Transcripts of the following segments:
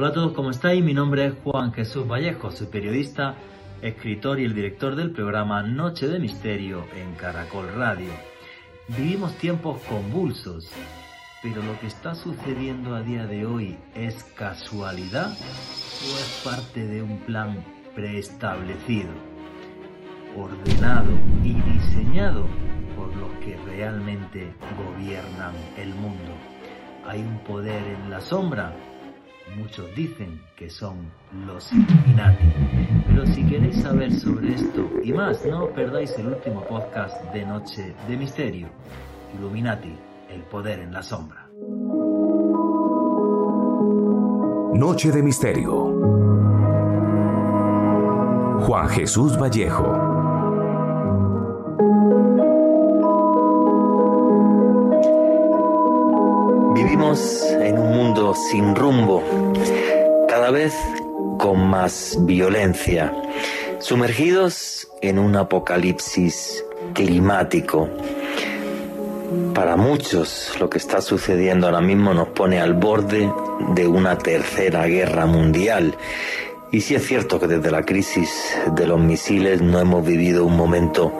Hola a todos, ¿cómo estáis? Mi nombre es Juan Jesús Vallejo, soy periodista, escritor y el director del programa Noche de Misterio en Caracol Radio. Vivimos tiempos convulsos, pero lo que está sucediendo a día de hoy es casualidad o es parte de un plan preestablecido, ordenado y diseñado por los que realmente gobiernan el mundo. Hay un poder en la sombra Muchos dicen que son los Illuminati. Pero si queréis saber sobre esto y más, no perdáis el último podcast de Noche de Misterio. Illuminati, el poder en la sombra. Noche de Misterio. Juan Jesús Vallejo. Vivimos en un mundo sin rumbo, cada vez con más violencia, sumergidos en un apocalipsis climático. Para muchos lo que está sucediendo ahora mismo nos pone al borde de una tercera guerra mundial. Y sí es cierto que desde la crisis de los misiles no hemos vivido un momento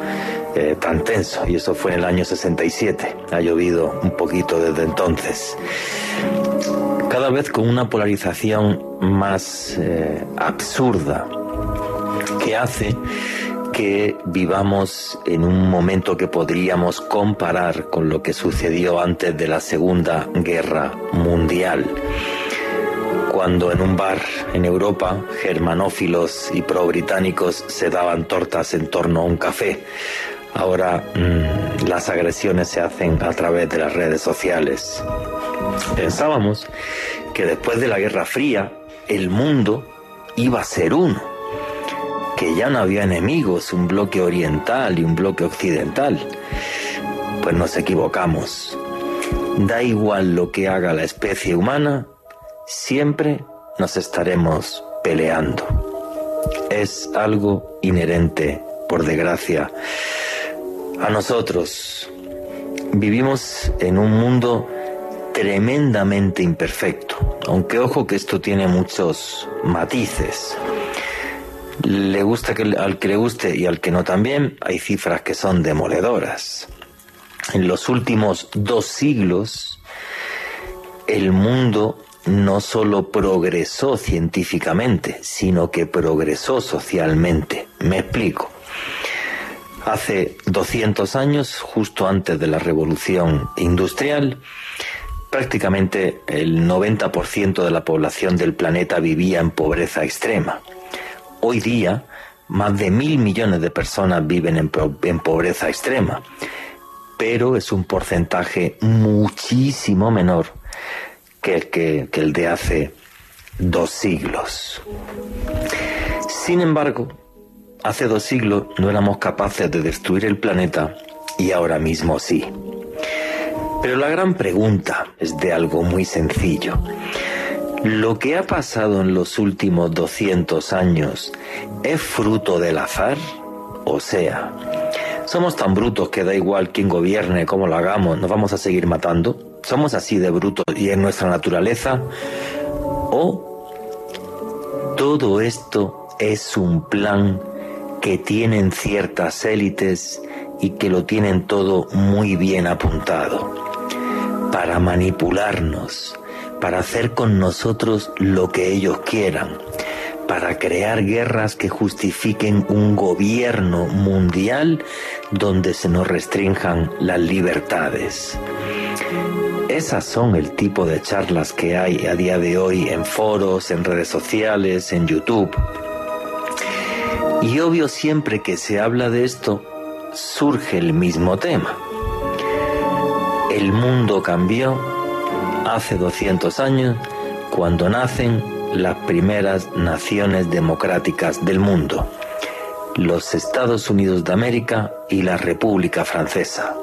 eh, tan tenso y eso fue en el año 67. Ha llovido un poquito desde entonces. Cada vez con una polarización más eh, absurda que hace que vivamos en un momento que podríamos comparar con lo que sucedió antes de la Segunda Guerra Mundial cuando en un bar en Europa germanófilos y pro-británicos se daban tortas en torno a un café Ahora mm, las agresiones se hacen a través de las redes sociales. Pensábamos que después de la Guerra Fría el mundo iba a ser uno, que ya no había enemigos, un bloque oriental y un bloque occidental. Pues nos equivocamos. Da igual lo que haga la especie humana, siempre nos estaremos peleando. Es algo inherente, por desgracia, a nosotros. Vivimos en un mundo tremendamente imperfecto, aunque ojo que esto tiene muchos matices. Le gusta que, al que le guste y al que no también, hay cifras que son demoledoras. En los últimos dos siglos, el mundo no solo progresó científicamente, sino que progresó socialmente. Me explico. Hace 200 años, justo antes de la revolución industrial, prácticamente el 90% de la población del planeta vivía en pobreza extrema. Hoy día, más de mil millones de personas viven en, pobreza extrema, pero es un porcentaje muchísimo menor que, que el de hace dos siglos. Sin embargo, Hace dos siglos no éramos capaces de destruir el planeta y ahora mismo sí. Pero la gran pregunta es de algo muy sencillo. ¿Lo que ha pasado en los últimos 200 años es fruto del azar? O sea, ¿somos tan brutos que da igual quién gobierne, cómo lo hagamos, nos vamos a seguir matando? ¿Somos así de brutos y en nuestra naturaleza? ¿O todo esto es un plan que tienen ciertas élites y que lo tienen todo muy bien apuntado, para manipularnos, para hacer con nosotros lo que ellos quieran, para crear guerras que justifiquen un gobierno mundial donde se nos restrinjan las libertades. Esas son el tipo de charlas que hay a día de hoy en foros, en redes sociales, en YouTube. Y obvio siempre que se habla de esto, surge el mismo tema. El mundo cambió hace 200 años cuando nacen las primeras naciones democráticas del mundo, los Estados Unidos de América y la República Francesa.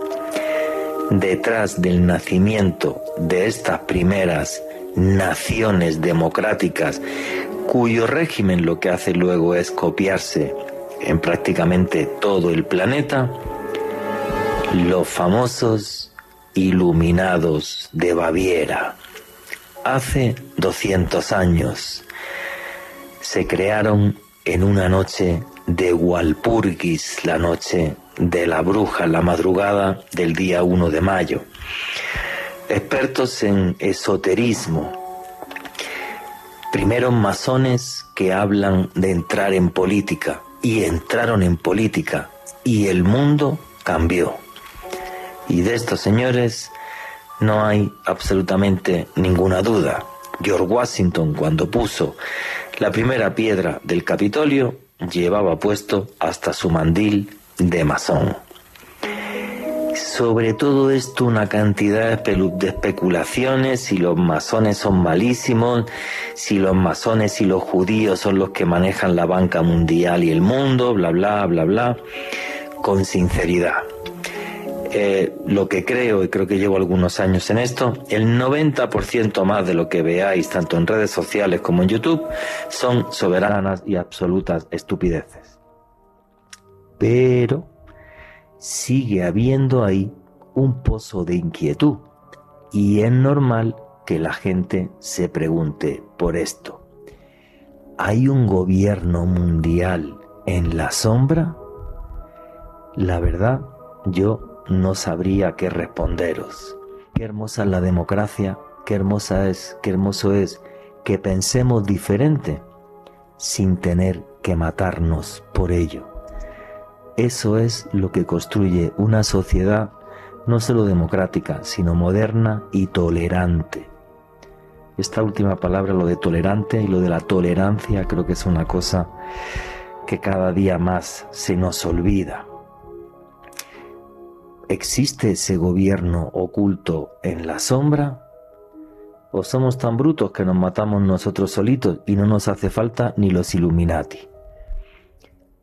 Detrás del nacimiento de estas primeras naciones democráticas cuyo régimen lo que hace luego es copiarse en prácticamente todo el planeta, los famosos iluminados de Baviera. hace 200 años. Se crearon en una noche de Walpurgis, la noche de la bruja, la madrugada del día 1 de mayo. Expertos en esoterismo, primeros masones que hablan de entrar en política y entraron en política y el mundo cambió. Y de estos señores no hay absolutamente ninguna duda. George Washington cuando puso la primera piedra del Capitolio llevaba puesto hasta su mandil de masón. Sobre todo esto una cantidad de especulaciones, si los masones son malísimos, si los masones y los judíos son los que manejan la banca mundial y el mundo, bla, bla, bla, bla, con sinceridad. Eh, lo que creo, y creo que llevo algunos años en esto, el 90% más de lo que veáis, tanto en redes sociales como en YouTube, son soberanas y absolutas estupideces. Pero sigue habiendo ahí un pozo de inquietud y es normal que la gente se pregunte por esto. ¿Hay un gobierno mundial en la sombra? La verdad, yo no sabría qué responderos. Qué hermosa es la democracia, qué hermosa es, qué hermoso es que pensemos diferente sin tener que matarnos por ello. Eso es lo que construye una sociedad no solo democrática, sino moderna y tolerante. Esta última palabra, lo de tolerante y lo de la tolerancia, creo que es una cosa que cada día más se nos olvida. ¿Existe ese gobierno oculto en la sombra? ¿O somos tan brutos que nos matamos nosotros solitos y no nos hace falta ni los Illuminati?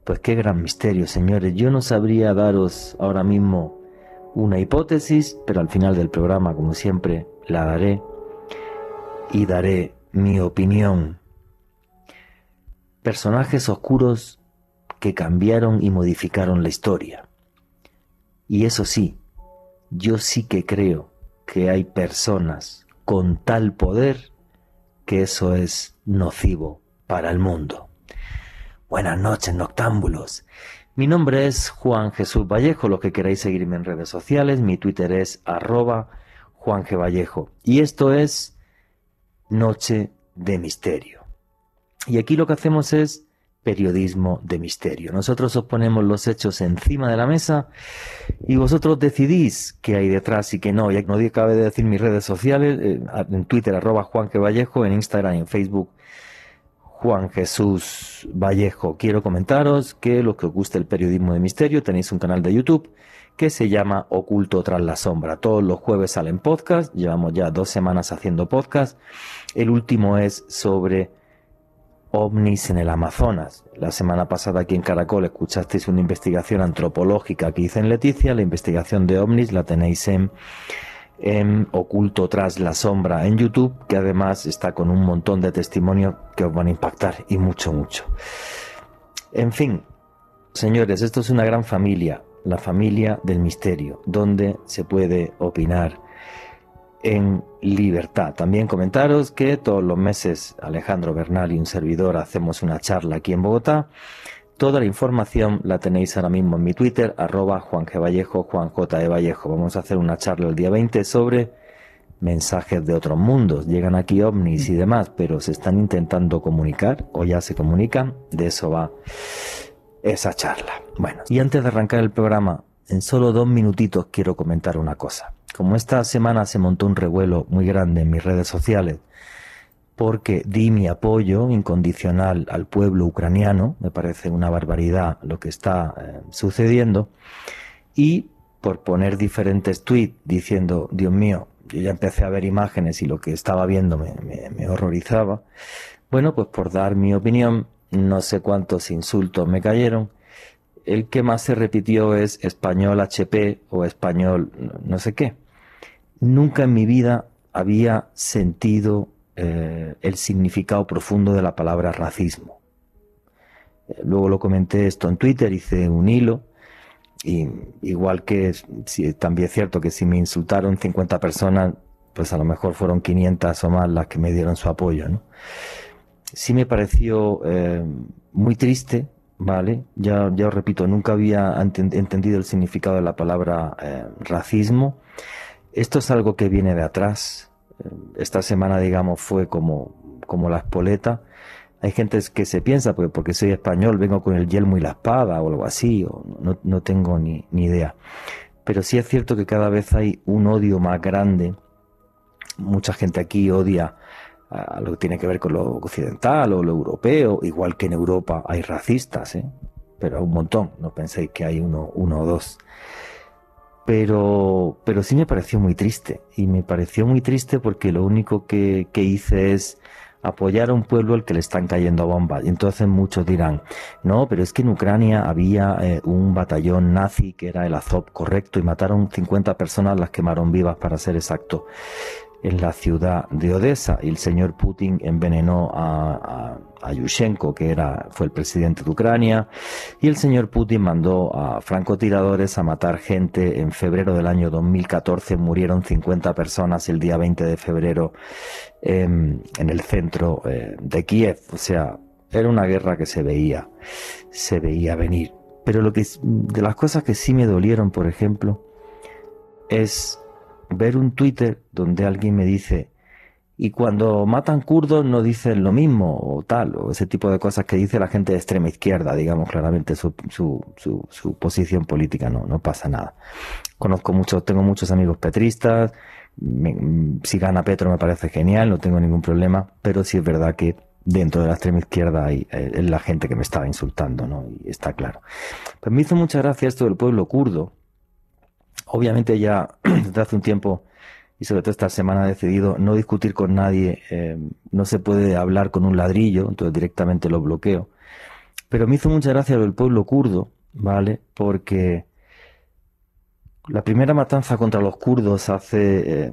Pues qué gran misterio, señores. Yo no sabría daros ahora mismo una hipótesis, pero al final del programa, como siempre, la daré y daré mi opinión. Personajes oscuros que cambiaron y modificaron la historia. Y eso sí, yo sí que creo que hay personas con tal poder que eso es nocivo para el mundo. Buenas noches, noctámbulos. Mi nombre es Juan Jesús Vallejo, los que queráis seguirme en redes sociales, mi Twitter es arroba. Y esto es Noche de Misterio. Y aquí lo que hacemos es periodismo de misterio. Nosotros os ponemos los hechos encima de la mesa y vosotros decidís qué hay detrás y qué no. Ya no cabe de decir mis redes sociales, eh, en Twitter arroba Juan Vallejo, en Instagram y en Facebook Juan Jesús Vallejo. Quiero comentaros que lo que os guste el periodismo de misterio, tenéis un canal de YouTube que se llama Oculto tras la sombra. Todos los jueves salen podcast, llevamos ya dos semanas haciendo podcast. El último es sobre ovnis en el Amazonas. La semana pasada aquí en Caracol escuchasteis una investigación antropológica que hice en Leticia. La investigación de ovnis la tenéis en, en Oculto tras la sombra en YouTube, que además está con un montón de testimonios que os van a impactar y mucho, mucho. En fin, señores, esto es una gran familia, la familia del misterio, donde se puede opinar en libertad. También comentaros que todos los meses Alejandro Bernal y un servidor hacemos una charla aquí en Bogotá. Toda la información la tenéis ahora mismo en mi Twitter, arroba Juan G. Vallejo, Juan J. E. Vallejo. Vamos a hacer una charla el día 20 sobre mensajes de otros mundos. Llegan aquí ovnis y demás, pero se están intentando comunicar o ya se comunican. De eso va esa charla. Bueno, y antes de arrancar el programa, en solo dos minutitos quiero comentar una cosa. Como esta semana se montó un revuelo muy grande en mis redes sociales, porque di mi apoyo incondicional al pueblo ucraniano, me parece una barbaridad lo que está eh, sucediendo, y por poner diferentes tweets diciendo, Dios mío, yo ya empecé a ver imágenes y lo que estaba viendo me, me horrorizaba, bueno, pues por dar mi opinión, no sé cuántos insultos me cayeron, el que más se repitió es español HP o español no sé qué. Nunca en mi vida había sentido eh, el significado profundo de la palabra racismo. Eh, luego lo comenté esto en Twitter, hice un hilo, y igual que también es cierto que si me insultaron 50 personas, pues a lo mejor fueron 500 o más las que me dieron su apoyo, ¿no? Sí me pareció eh, muy triste, ¿vale? Ya, ya os repito, nunca había entendido el significado de la palabra racismo. Esto es algo que viene de atrás. Esta semana, digamos, fue como, como la espoleta. Hay gente que se piensa, porque, porque soy español, vengo con el yelmo y la espada o algo así, o no, no tengo ni, ni idea. Pero sí es cierto que cada vez hay un odio más grande. Mucha gente aquí odia a lo que tiene que ver con lo occidental o lo europeo, igual que en Europa hay racistas, ¿eh? pero un montón, no penséis que hay uno, uno o dos. Pero, pero sí me pareció muy triste, y me pareció muy triste porque lo único que, que hice es apoyar a un pueblo al que le están cayendo bombas. Y entonces muchos dirán, no, pero es que en Ucrania había eh, un batallón nazi que era el Azov, correcto, y mataron 50 personas, las quemaron vivas para ser exacto en la ciudad de Odessa y el señor Putin envenenó a, a, Yushchenko, que era, fue el presidente de Ucrania, y el señor Putin mandó a francotiradores a matar gente. En febrero del año 2014 murieron 50 personas el día 20 de febrero en el centro eh, de Kiev. O sea, era una guerra que se veía, se veía venir. Pero lo que de las cosas que sí me dolieron, por ejemplo, es ver un Twitter donde alguien me dice, y cuando matan kurdos no dicen lo mismo o tal, o ese tipo de cosas que dice la gente de extrema izquierda, digamos claramente su, su, su, posición política, no, no pasa nada. Conozco muchos, tengo muchos amigos petristas, si gana Petro me parece genial, no tengo ningún problema, pero sí es verdad que dentro de la extrema izquierda hay, eh, la gente que me estaba insultando, ¿no? Y está claro. Pues me hizo mucha gracia esto del pueblo kurdo, Obviamente ya desde hace un tiempo y sobre todo esta semana he decidido no discutir con nadie, eh, no se puede hablar con un ladrillo, entonces directamente lo bloqueo. Pero me hizo mucha gracia el pueblo kurdo, ¿vale? Porque la primera matanza contra los kurdos hace eh,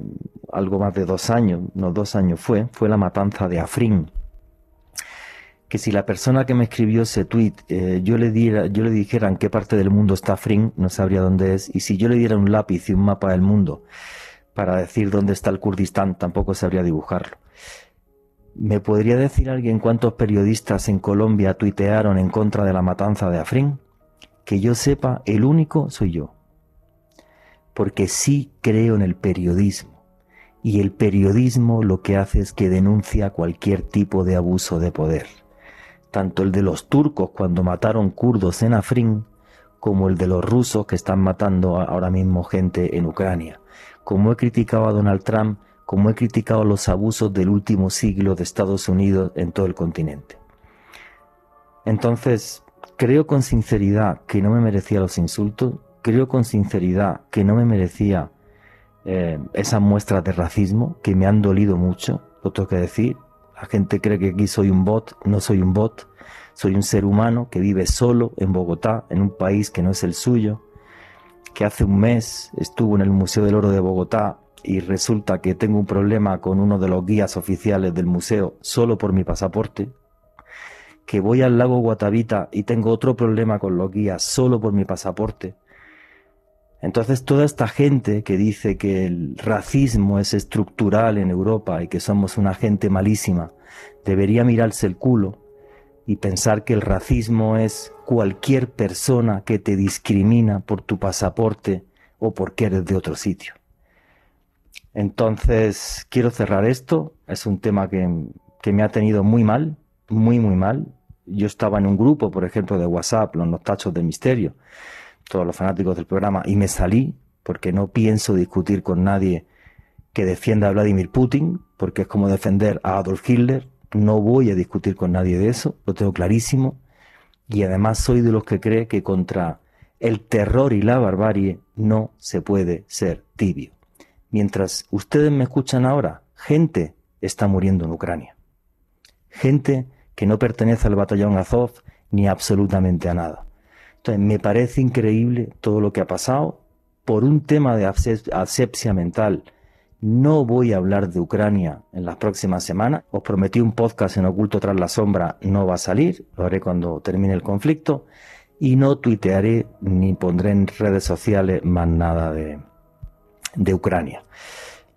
algo más de dos años, no dos años fue, fue la matanza de Afrin, que si la persona que me escribió ese tweet eh, yo le diera, yo le dijera en qué parte del mundo está Afrin, no sabría dónde es, y si yo le diera un lápiz y un mapa del mundo para decir dónde está el Kurdistán, tampoco sabría dibujarlo. ¿Me podría decir alguien cuántos periodistas en Colombia tuitearon en contra de la matanza de Afrin? Que yo sepa, el único soy yo. Porque sí creo en el periodismo. Y el periodismo lo que hace es que denuncia cualquier tipo de abuso de poder tanto el de los turcos cuando mataron kurdos en Afrin, como el de los rusos que están matando ahora mismo gente en Ucrania. Como he criticado a Donald Trump, como he criticado los abusos del último siglo de Estados Unidos en todo el continente. Entonces, creo con sinceridad que no me merecía los insultos, creo con sinceridad que no me merecía eh, esas muestras de racismo que me han dolido mucho, lo tengo que decir, la gente cree que aquí soy un bot, no soy un bot, soy un ser humano que vive solo en Bogotá, en un país que no es el suyo, que hace un mes estuvo en el Museo del Oro de Bogotá y resulta que tengo un problema con uno de los guías oficiales del museo solo por mi pasaporte, que voy al lago Guatavita y tengo otro problema con los guías solo por mi pasaporte, entonces toda esta gente que dice que el racismo es estructural en Europa y que somos una gente malísima, debería mirarse el culo y pensar que el racismo es cualquier persona que te discrimina por tu pasaporte o porque eres de otro sitio. Entonces, quiero cerrar esto. Es un tema que, que me ha tenido muy mal, muy, muy mal. Yo estaba en un grupo, por ejemplo, de WhatsApp, los tachos de misterio, todos los fanáticos del programa, y me salí porque no pienso discutir con nadie que defienda a Vladimir Putin, porque es como defender a Adolf Hitler. No voy a discutir con nadie de eso, lo tengo clarísimo. Y además soy de los que cree que contra el terror y la barbarie no se puede ser tibio. Mientras ustedes me escuchan ahora, gente está muriendo en Ucrania. Gente que no pertenece al batallón Azov ni absolutamente a nada. Entonces, me parece increíble todo lo que ha pasado. Por un tema de asepsia mental, no voy a hablar de Ucrania en las próximas semanas. Os prometí un podcast en Oculto tras la sombra, no va a salir, lo haré cuando termine el conflicto. Y no tuitearé ni pondré en redes sociales más nada de, Ucrania.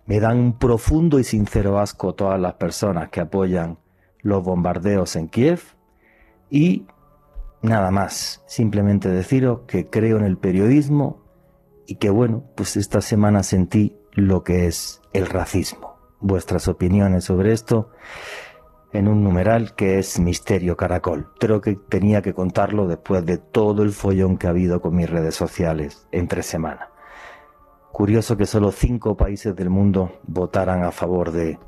Me dan un profundo y sincero asco todas las personas que apoyan los bombardeos en Kiev y nada más, simplemente deciros que creo en el periodismo y que bueno, pues esta semana sentí lo que es el racismo. Vuestras opiniones sobre esto en un numeral que es Misterio Caracol. Creo que tenía que contarlo después de todo el follón que ha habido con mis redes sociales entre semana. Curioso que solo cinco países del mundo votaran a favor de,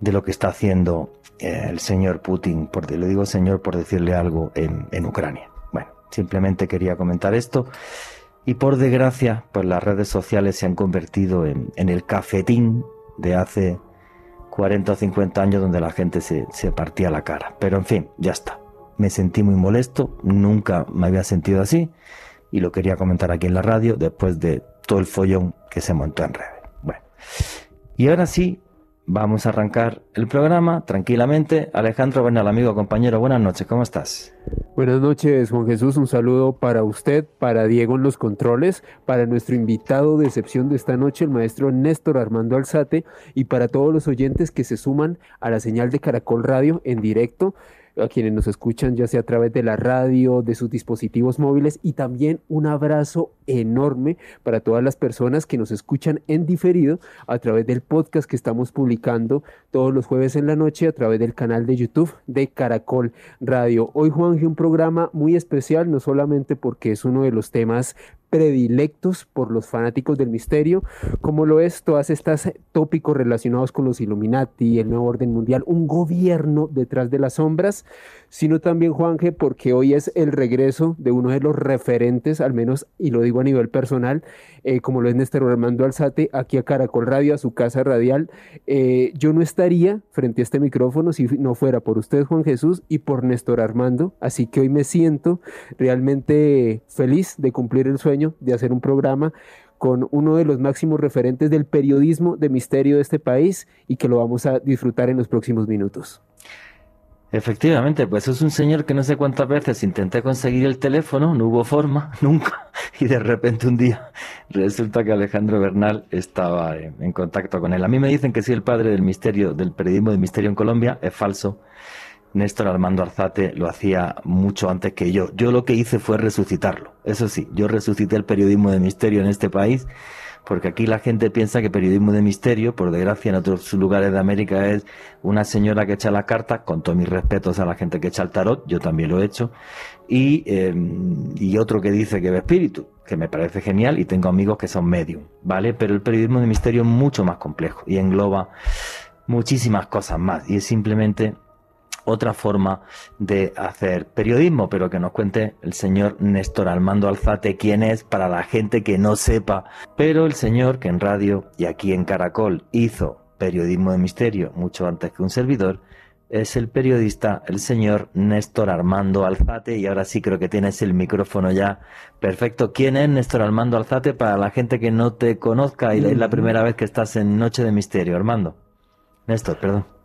de lo que está haciendo eh, el señor Putin, porque le digo señor por decirle algo en, Ucrania. Bueno, simplemente quería comentar esto. Y por desgracia, pues las redes sociales se han convertido en, en el cafetín de hace 40 o 50 años donde la gente se, se partía la cara. Pero en fin, ya está. Me sentí muy molesto, nunca me había sentido así y lo quería comentar aquí en la radio después de todo el follón que se montó en redes. Bueno, y ahora sí, vamos a arrancar el programa tranquilamente. Alejandro Bernal, amigo, compañero, buenas noches, ¿cómo estás? Buenas noches, Juan Jesús. Un saludo para usted, para Diego en los controles, para nuestro invitado de excepción de esta noche, el maestro Néstor Armando Alzate, y para todos los oyentes que se suman a la señal de Caracol Radio en directo a quienes nos escuchan ya sea a través de la radio, de sus dispositivos móviles y también un abrazo enorme para todas las personas que nos escuchan en diferido a través del podcast que estamos publicando todos los jueves en la noche a través del canal de YouTube de Caracol Radio. Hoy Juanje un programa muy especial, no solamente porque es uno de los temas predilectos por los fanáticos del misterio, como lo es todas estas tópicos relacionados con los Illuminati, el nuevo orden mundial, un gobierno detrás de las sombras, sino también, Juanje, porque hoy es el regreso de uno de los referentes, al menos, y lo digo a nivel personal, eh, como lo es Néstor Armando Alzate, aquí a Caracol Radio, a su casa radial. Eh, yo no estaría frente a este micrófono si no fuera por usted, Juan Jesús, y por Néstor Armando, así que hoy me siento realmente feliz de cumplir el sueño de hacer un programa con uno de los máximos referentes del periodismo de misterio de este país y que lo vamos a disfrutar en los próximos minutos. Efectivamente, pues es un señor que no sé cuántas veces intenté conseguir el teléfono, no hubo forma, nunca, y de repente un día resulta que Alejandro Bernal estaba en contacto con él. A mí me dicen que sí, el padre del misterio, del periodismo de misterio en Colombia, es falso. Néstor Armando Arzate lo hacía mucho antes que yo. Yo lo que hice fue resucitarlo. Eso sí, yo resucité el periodismo de misterio en este país porque aquí la gente piensa que periodismo de misterio, por desgracia en otros lugares de América es una señora que echa las cartas, con todos mis respetos a la gente que echa el tarot, yo también lo he hecho, y, em, y otro que dice que ve espíritu, que me parece genial y tengo amigos que son medium, ¿vale? Pero el periodismo de misterio es mucho más complejo y engloba muchísimas cosas más y es simplemente otra forma de hacer periodismo, pero que nos cuente el señor Néstor Armando Alzate quién es para la gente que no sepa. Pero el señor que en radio y aquí en Caracol hizo periodismo de misterio mucho antes que un servidor, es el periodista, el señor Néstor Armando Alzate, y ahora sí creo que tienes el micrófono ya perfecto. ¿Quién es Néstor Armando Alzate para la gente que no te conozca y es la primera vez que estás en Noche de Misterio, Armando? Néstor, perdón.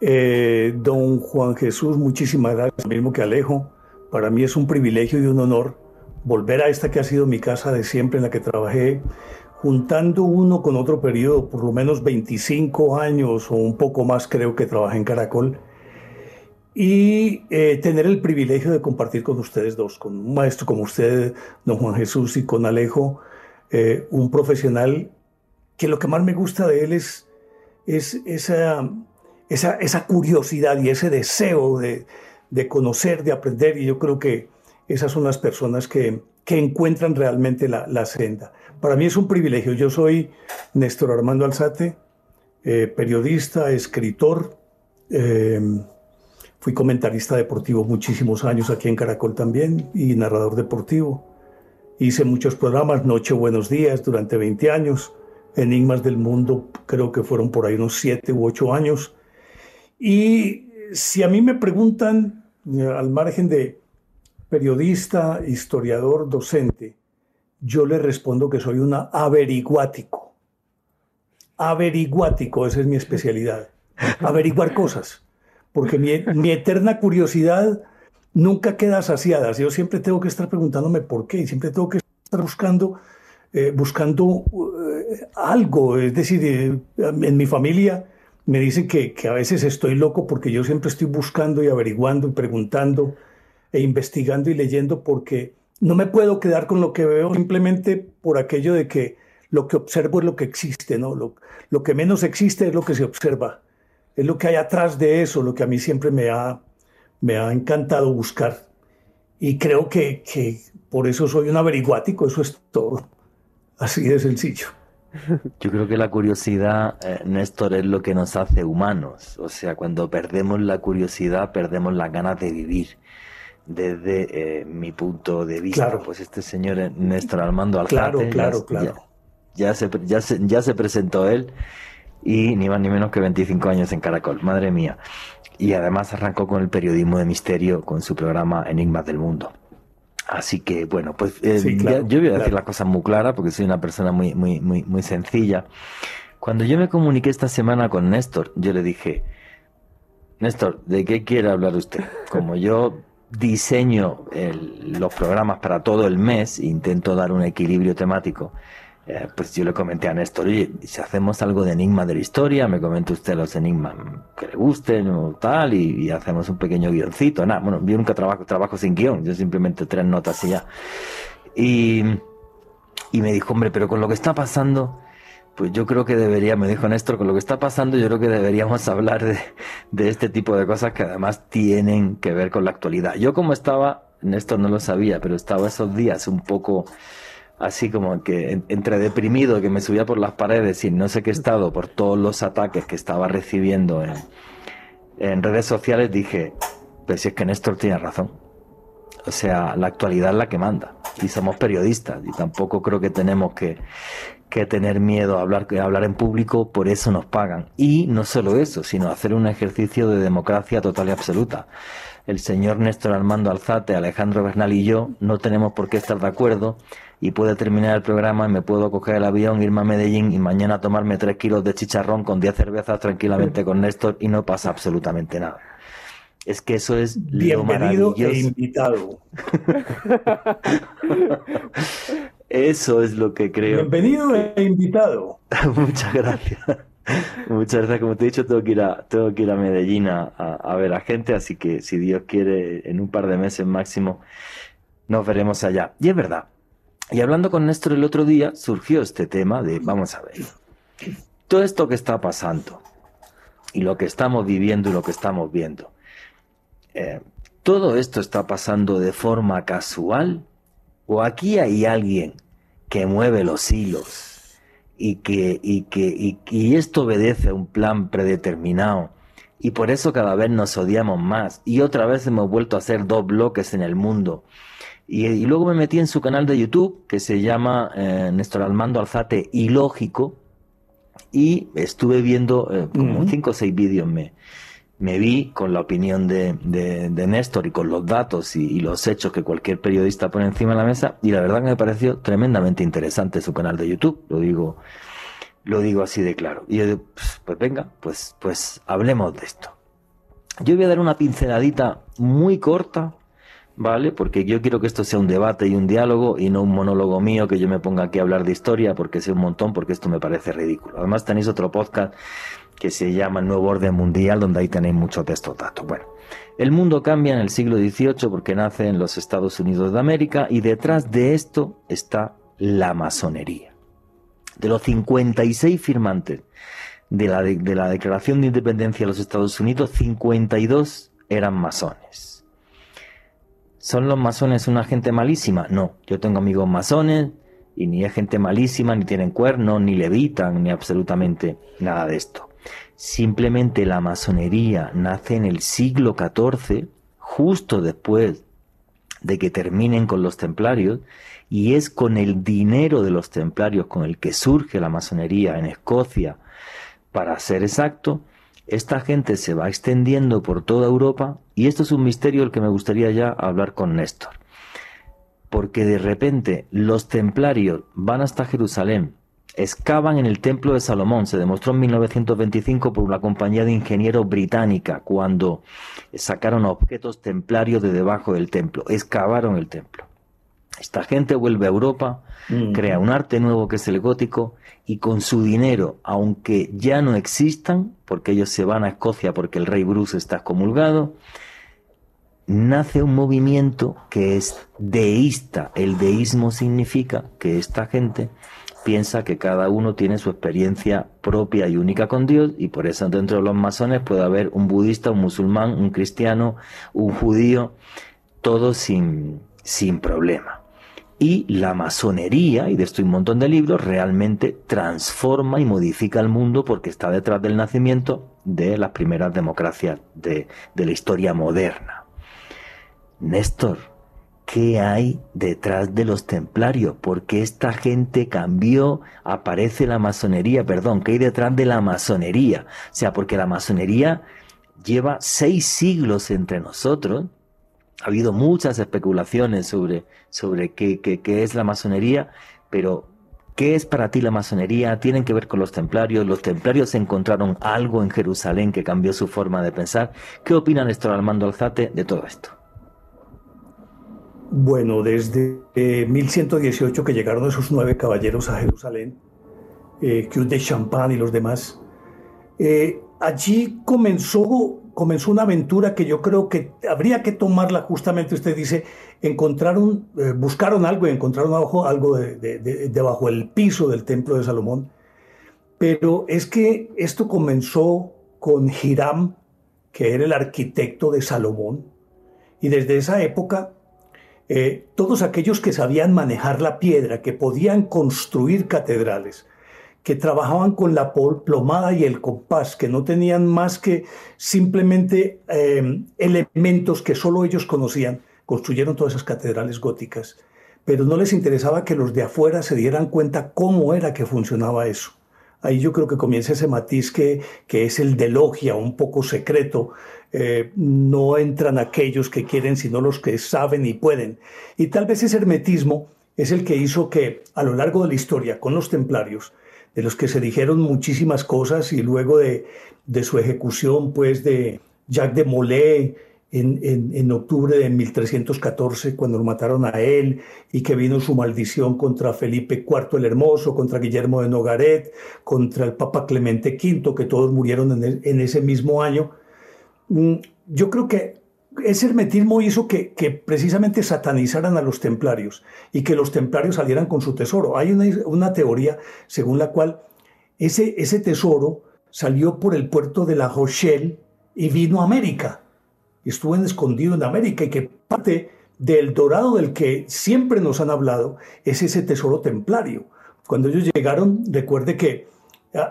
Eh, don Juan Jesús, muchísimas gracias, mismo que Alejo. Para mí es un privilegio y un honor volver a esta que ha sido mi casa de siempre, en la que trabajé, juntando uno con otro periodo, por lo menos 25 años o un poco más creo que trabajé en Caracol, y eh, tener el privilegio de compartir con ustedes dos, con un maestro como usted, don Juan Jesús, y con Alejo, eh, un profesional que lo que más me gusta de él es, es esa esa, curiosidad y ese deseo de, conocer, de aprender, y yo creo que esas son las personas que, encuentran realmente la, senda. Para mí es un privilegio. Yo soy Néstor Armando Alzate, eh, periodista, escritor, eh, fui comentarista deportivo muchísimos años aquí en Caracol también y narrador deportivo. Hice muchos programas, Noche Buenos Días durante 20 años, Enigmas del Mundo creo que fueron por ahí unos 7 u 8 años y si a mí me preguntan, eh, al margen de periodista, historiador, docente, yo le respondo que soy un averiguático. Averiguático, esa es mi especialidad. Averiguar cosas. Porque mi, eterna curiosidad nunca queda saciada. Yo siempre tengo que estar preguntándome por qué y siempre tengo que estar buscando, eh, buscando algo, es decir, eh, en mi familia me dicen que, que, a veces estoy loco porque yo siempre estoy buscando y averiguando y preguntando e investigando y leyendo porque no me puedo quedar con lo que veo simplemente por aquello de que lo que observo es lo que existe, ¿no? Lo, lo que menos existe es lo que se observa. Es lo que hay atrás de eso, lo que a mí siempre me ha, me ha encantado buscar. Y creo que, que por eso soy un averiguático, eso es todo. Así de sencillo. Yo creo que la curiosidad, eh, Néstor, es lo que nos hace humanos. O sea, cuando perdemos la curiosidad, perdemos las ganas de vivir. Desde eh, mi punto de vista, claro. pues este señor Néstor Armando Alzate, claro, claro, claro. Ya, ya, se, ya, se, ya se presentó él y ni más ni menos que 25 años en Caracol, madre mía. Y además arrancó con el periodismo de misterio con su programa Enigmas del Mundo. Así que bueno, pues eh, Sí, claro, ya- yo voy a decir las cosas muy claras porque soy una persona muy, muy, muy, muy sencilla. Cuando yo me comuniqué esta semana con Néstor, yo le dije, Néstor, ¿de qué quiere hablar usted? Como yo diseño el- los programas para todo el mes, intento dar un equilibrio temático, eh, pues yo le comenté a Néstor, oye, si hacemos algo de enigmas de la historia, me comente usted los enigmas que le gusten o tal, y, y hacemos un pequeño guioncito. Nada, bueno, yo nunca trabajo, trabajo sin guion, yo simplemente tres notas y ya. Y, y me dijo, hombre, pero con lo que está pasando, pues yo creo que debería, me dijo Néstor, con lo que está pasando, yo creo que deberíamos hablar de, de este tipo de cosas que además tienen que ver con la actualidad. Yo como estaba, Néstor no lo sabía, pero estaba esos días un poco así como que en- entre deprimido, que me subía por las paredes y no sé qué estado por todos los ataques que estaba recibiendo en, en redes sociales, dije, pues si es que Néstor tiene razón. O sea, la actualidad es la que manda. Y somos periodistas y tampoco creo que tenemos que, que tener miedo a hablar, a hablar en público, por eso nos pagan. Y no solo eso, sino hacer un ejercicio de democracia total y absoluta. El señor Néstor Armando Alzate, Alejandro Bernal y yo no tenemos por qué estar de acuerdo y puede terminar el programa y me puedo coger el avión, irme a Medellín y mañana tomarme tres kilos de chicharrón con 10 cervezas tranquilamente con Néstor y no pasa absolutamente nada. Es que eso es lo Bienvenido e maravilloso. invitado. Eso es lo que creo. Bienvenido e invitado. Muchas gracias. Muchas gracias. Como te he dicho, tengo que ir a, tengo que ir a Medellín a- a ver a gente, así que si Dios quiere, en un par de meses máximo, nos veremos allá. Y es verdad. Y hablando con Néstor el otro día, surgió este tema de, vamos a ver, todo esto que está pasando y lo que estamos viviendo y lo que estamos viendo, eh, ¿todo esto está pasando de forma casual? ¿O aquí hay alguien que mueve los hilos y que, y que y, esto obedece a un plan predeterminado? Y por eso cada vez nos odiamos más. Y otra vez hemos vuelto a ser dos bloques en el mundo. Y, y luego me metí en su canal de YouTube, que se llama eh, Néstor Armando Alzate Ilógico, y estuve viendo eh, como cinco o seis vídeos. Me, me vi con la opinión de, de- de Néstor y con los datos y, y los hechos que cualquier periodista pone encima de la mesa, y la verdad que me pareció tremendamente interesante su canal de YouTube, lo digo, lo digo así de claro. Y yo digo, pues, pues venga, pues, pues hablemos de esto. Yo voy a dar una pinceladita muy corta, ¿vale? Porque yo quiero que esto sea un debate y un diálogo y no un monólogo mío que yo me ponga aquí a hablar de historia porque sé un montón, porque esto me parece ridículo. Además tenéis otro podcast que se llama Nuevo Orden Mundial, donde ahí tenéis muchos de estos datos. Bueno, el mundo cambia en el siglo XVIII porque nace en los Estados Unidos de América y detrás de esto está la masonería. De los 56 firmantes de la, de la Declaración de Independencia de los Estados Unidos, 52 eran masones. ¿Son los masones una gente malísima? No, yo tengo amigos masones y ni es gente malísima, ni tienen cuernos, ni levitan, ni absolutamente nada de esto. Simplemente la masonería nace en el siglo XIV, justo después de que terminen con los templarios, y es con el dinero de los templarios con el que surge la masonería en Escocia, para ser exacto, esta gente se va extendiendo por toda Europa y esto es un misterio del que me gustaría ya hablar con Néstor. Porque de repente los templarios van hasta Jerusalén, excavan en el templo de Salomón, se demostró en 1925 por una compañía de ingenieros británica cuando sacaron objetos templarios de debajo del templo, excavaron el templo. Esta gente vuelve a Europa, Mm. crea un arte nuevo que es el gótico y con su dinero, aunque ya no existan, porque ellos se van a Escocia porque el rey Bruce está excomulgado, nace un movimiento que es deísta. El deísmo significa que esta gente piensa que cada uno tiene su experiencia propia y única con Dios y por eso dentro de los masones puede haber un budista, un musulmán, un cristiano, un judío, todo sin, sin problema. Y la masonería, y de esto hay un montón de libros, realmente transforma y modifica el mundo porque está detrás del nacimiento de las primeras democracias de, de la historia moderna. Néstor, ¿qué hay detrás de los templarios? ¿Por qué esta gente cambió? Aparece la masonería, perdón, ¿qué hay detrás de la masonería? O sea, porque la masonería lleva seis siglos entre nosotros. Ha habido muchas especulaciones sobre, sobre qué, qué, qué es la masonería, pero ¿qué es para ti la masonería? ¿Tienen que ver con los templarios? ¿Los templarios encontraron algo en Jerusalén que cambió su forma de pensar? ¿Qué opina Néstor Armando Alzate de todo esto? Bueno, desde eh, 1118 que llegaron esos nueve caballeros a Jerusalén, eh, de Champagne y los demás, eh, allí comenzó, comenzó una aventura que yo creo que habría que tomarla justamente, usted dice, encontraron, eh, buscaron algo y encontraron algo de, de- de- debajo del piso del templo de Salomón, pero es que esto comenzó con Hiram, que era el arquitecto de Salomón, y desde esa época eh, todos aquellos que sabían manejar la piedra, que podían construir catedrales, que trabajaban con la plomada y el compás, que no tenían más que simplemente eh, elementos que solo ellos conocían, construyeron todas esas catedrales góticas. Pero no les interesaba que los de afuera se dieran cuenta cómo era que funcionaba eso. Ahí yo creo que comienza ese matiz que, que es el de logia, un poco secreto. Eh, no entran aquellos que quieren, sino los que saben y pueden. Y tal vez ese hermetismo es el que hizo que a lo largo de la historia, con los templarios, de los que se dijeron muchísimas cosas y luego de, su ejecución, pues de Jacques de Molay en, octubre de 1314, cuando lo mataron a él, y que vino su maldición contra Felipe IV el Hermoso, contra Guillermo de Nogaret, contra el Papa Clemente V, que todos murieron en ese mismo año. Yo creo que ese hermetismo hizo que, que precisamente satanizaran a los templarios y que los templarios salieran con su tesoro. Hay una, teoría según la cual ese, ese tesoro salió por el puerto de La Rochelle y vino a América. Estuvo escondido en América y que parte del dorado del que siempre nos han hablado es ese tesoro templario. Cuando ellos llegaron, recuerde que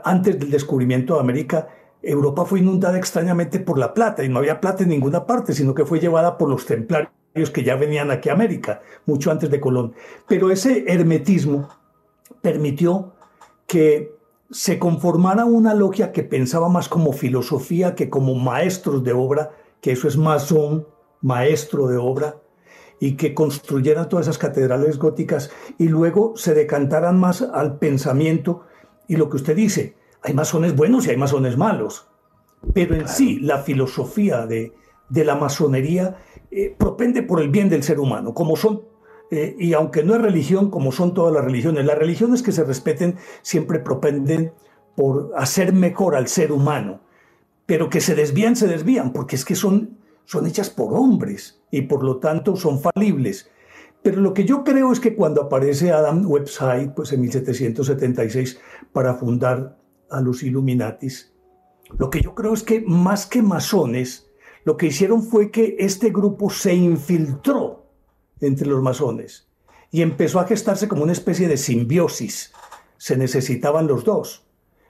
antes del descubrimiento de América, Europa fue inundada extrañamente por la plata y no había plata en ninguna parte, sino que fue llevada por los templarios que ya venían aquí a América, mucho antes de Colón. Pero ese hermetismo permitió que se conformara una logia que pensaba más como filosofía que como maestros de obra, que eso es masón, maestro de obra, y que construyeran todas esas catedrales góticas y luego se decantaran más al pensamiento y lo que usted dice, hay masones buenos y hay masones malos, pero en sí la filosofía de, de la masonería eh, propende por el bien del ser humano, como son, eh, y aunque no es religión, como son todas las religiones, las religiones que se respeten siempre propenden por hacer mejor al ser humano, pero que se desvían, se desvían, porque es que son, son hechas por hombres y por lo tanto son falibles. Pero lo que yo creo es que cuando aparece Adam Website, pues en 1776, para fundar a los Illuminatis, lo que yo creo es que más que masones, lo que hicieron fue que este grupo se infiltró entre los masones y empezó a gestarse como una especie de simbiosis. Se necesitaban los dos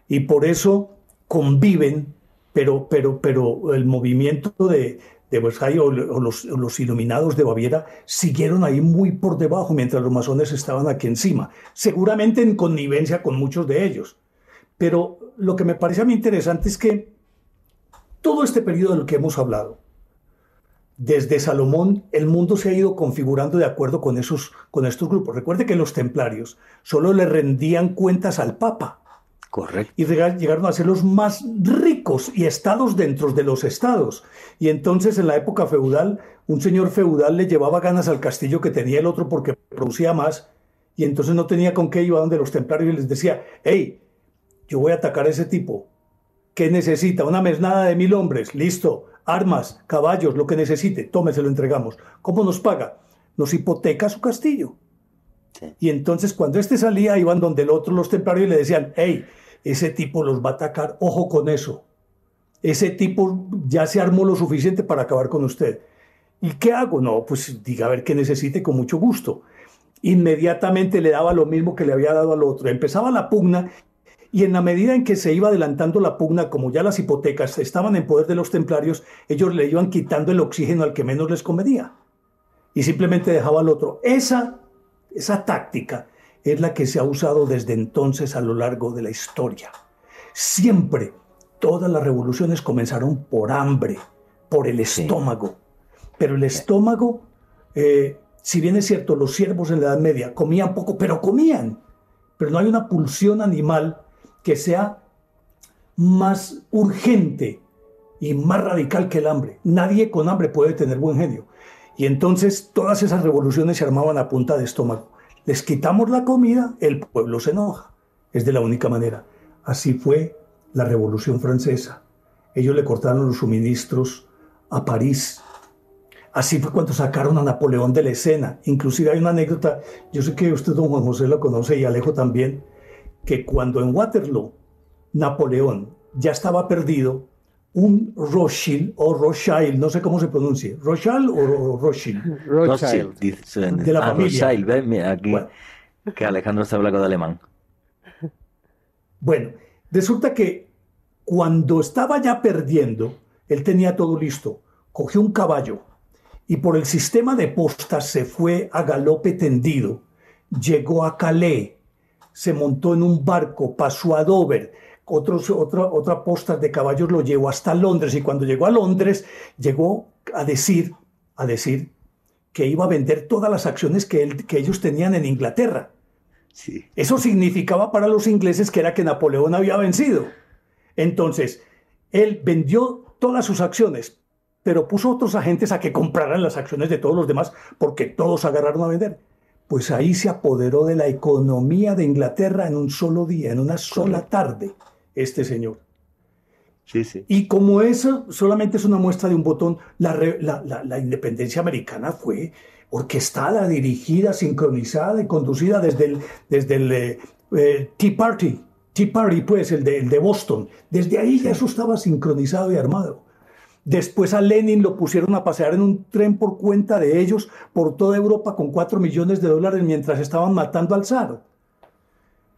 y por eso conviven, pero, pero, pero el movimiento de, de Versailles o, los, los iluminados de Baviera siguieron ahí muy por debajo mientras los masones estaban aquí encima, seguramente en connivencia con muchos de ellos. Pero lo que me parece a mí interesante es que todo este periodo del que hemos hablado, desde Salomón, el mundo se ha ido configurando de acuerdo con, esos, con estos grupos. Recuerde que los templarios solo le rendían cuentas al Papa. Correcto. Y llegaron a ser los más ricos y estados dentro de los estados. Y entonces en la época feudal, un señor feudal le llevaba ganas al castillo que tenía el otro porque producía más. Y entonces no tenía con qué iba donde los templarios y les decía, hey, yo voy a atacar a ese tipo. ¿Qué necesita? Una mesnada de mil hombres. Listo. Armas, caballos, lo que necesite. Tome, se lo entregamos. ¿Cómo nos paga? Nos hipoteca su castillo. Y entonces cuando este salía, iban donde el otro, los templarios, y le decían, hey, ese tipo los va a atacar, ojo con eso. Ese tipo ya se armó lo suficiente para acabar con usted. ¿Y qué hago? No, pues diga a ver qué necesite con mucho gusto. Inmediatamente le daba lo mismo que le había dado al otro. Empezaba la pugna y en la medida en que se iba adelantando la pugna, como ya las hipotecas estaban en poder de los templarios, ellos le iban quitando el oxígeno al que menos les convenía. Y simplemente dejaba al otro. Esa esa táctica es la que se ha usado desde entonces a lo largo de la historia. Siempre todas las revoluciones comenzaron por hambre, por el estómago. Pero el estómago, eh, si bien es cierto, los siervos en la Edad Media comían poco, pero comían. Pero no hay una pulsión animal que sea más urgente y más radical que el hambre. Nadie con hambre puede tener buen genio. Y entonces todas esas revoluciones se armaban a punta de estómago. Les quitamos la comida, el pueblo se enoja. Es de la única manera. Así fue la Revolución Francesa. Ellos le cortaron los suministros a París. Así fue cuando sacaron a Napoleón de la escena. Inclusive hay una anécdota, yo sé que usted, don Juan José, lo conoce y Alejo también, que cuando en Waterloo Napoleón ya estaba perdido, un Rothschild o Rothschild, no sé cómo se pronuncie, Rothschild o Rothschild. Rothschild, de la ah, familia. Rothschild, ¿ves? Mira, aquí que Alejandro está hablando de alemán. Bueno, resulta que cuando estaba ya perdiendo, él tenía todo listo, cogió un caballo y por el sistema de postas se fue a galope tendido, llegó a Calais, se montó en un barco, pasó a Dover, otros, otra, otra posta de caballos lo llevó hasta Londres y cuando llegó a Londres llegó a decir, a decir que iba a vender todas las acciones que, él, que ellos tenían en Inglaterra. Sí. Eso significaba para los ingleses que era que Napoleón había vencido. Entonces, él vendió todas sus acciones, pero puso otros agentes a que compraran las acciones de todos los demás porque todos agarraron a vender. Pues ahí se apoderó de la economía de Inglaterra en un solo día, en una sola tarde este señor. Sí, sí. Y como eso solamente es una muestra de un botón, la, la, independencia americana fue orquestada, dirigida, sincronizada y conducida desde el, desde el eh, eh, Tea Party. Tea Party, pues, el de, el de Boston. Desde ahí ya eso estaba sincronizado y armado. Después a Lenin lo pusieron a pasear en un tren por cuenta de ellos por toda Europa con cuatro millones de dólares mientras estaban matando al zar.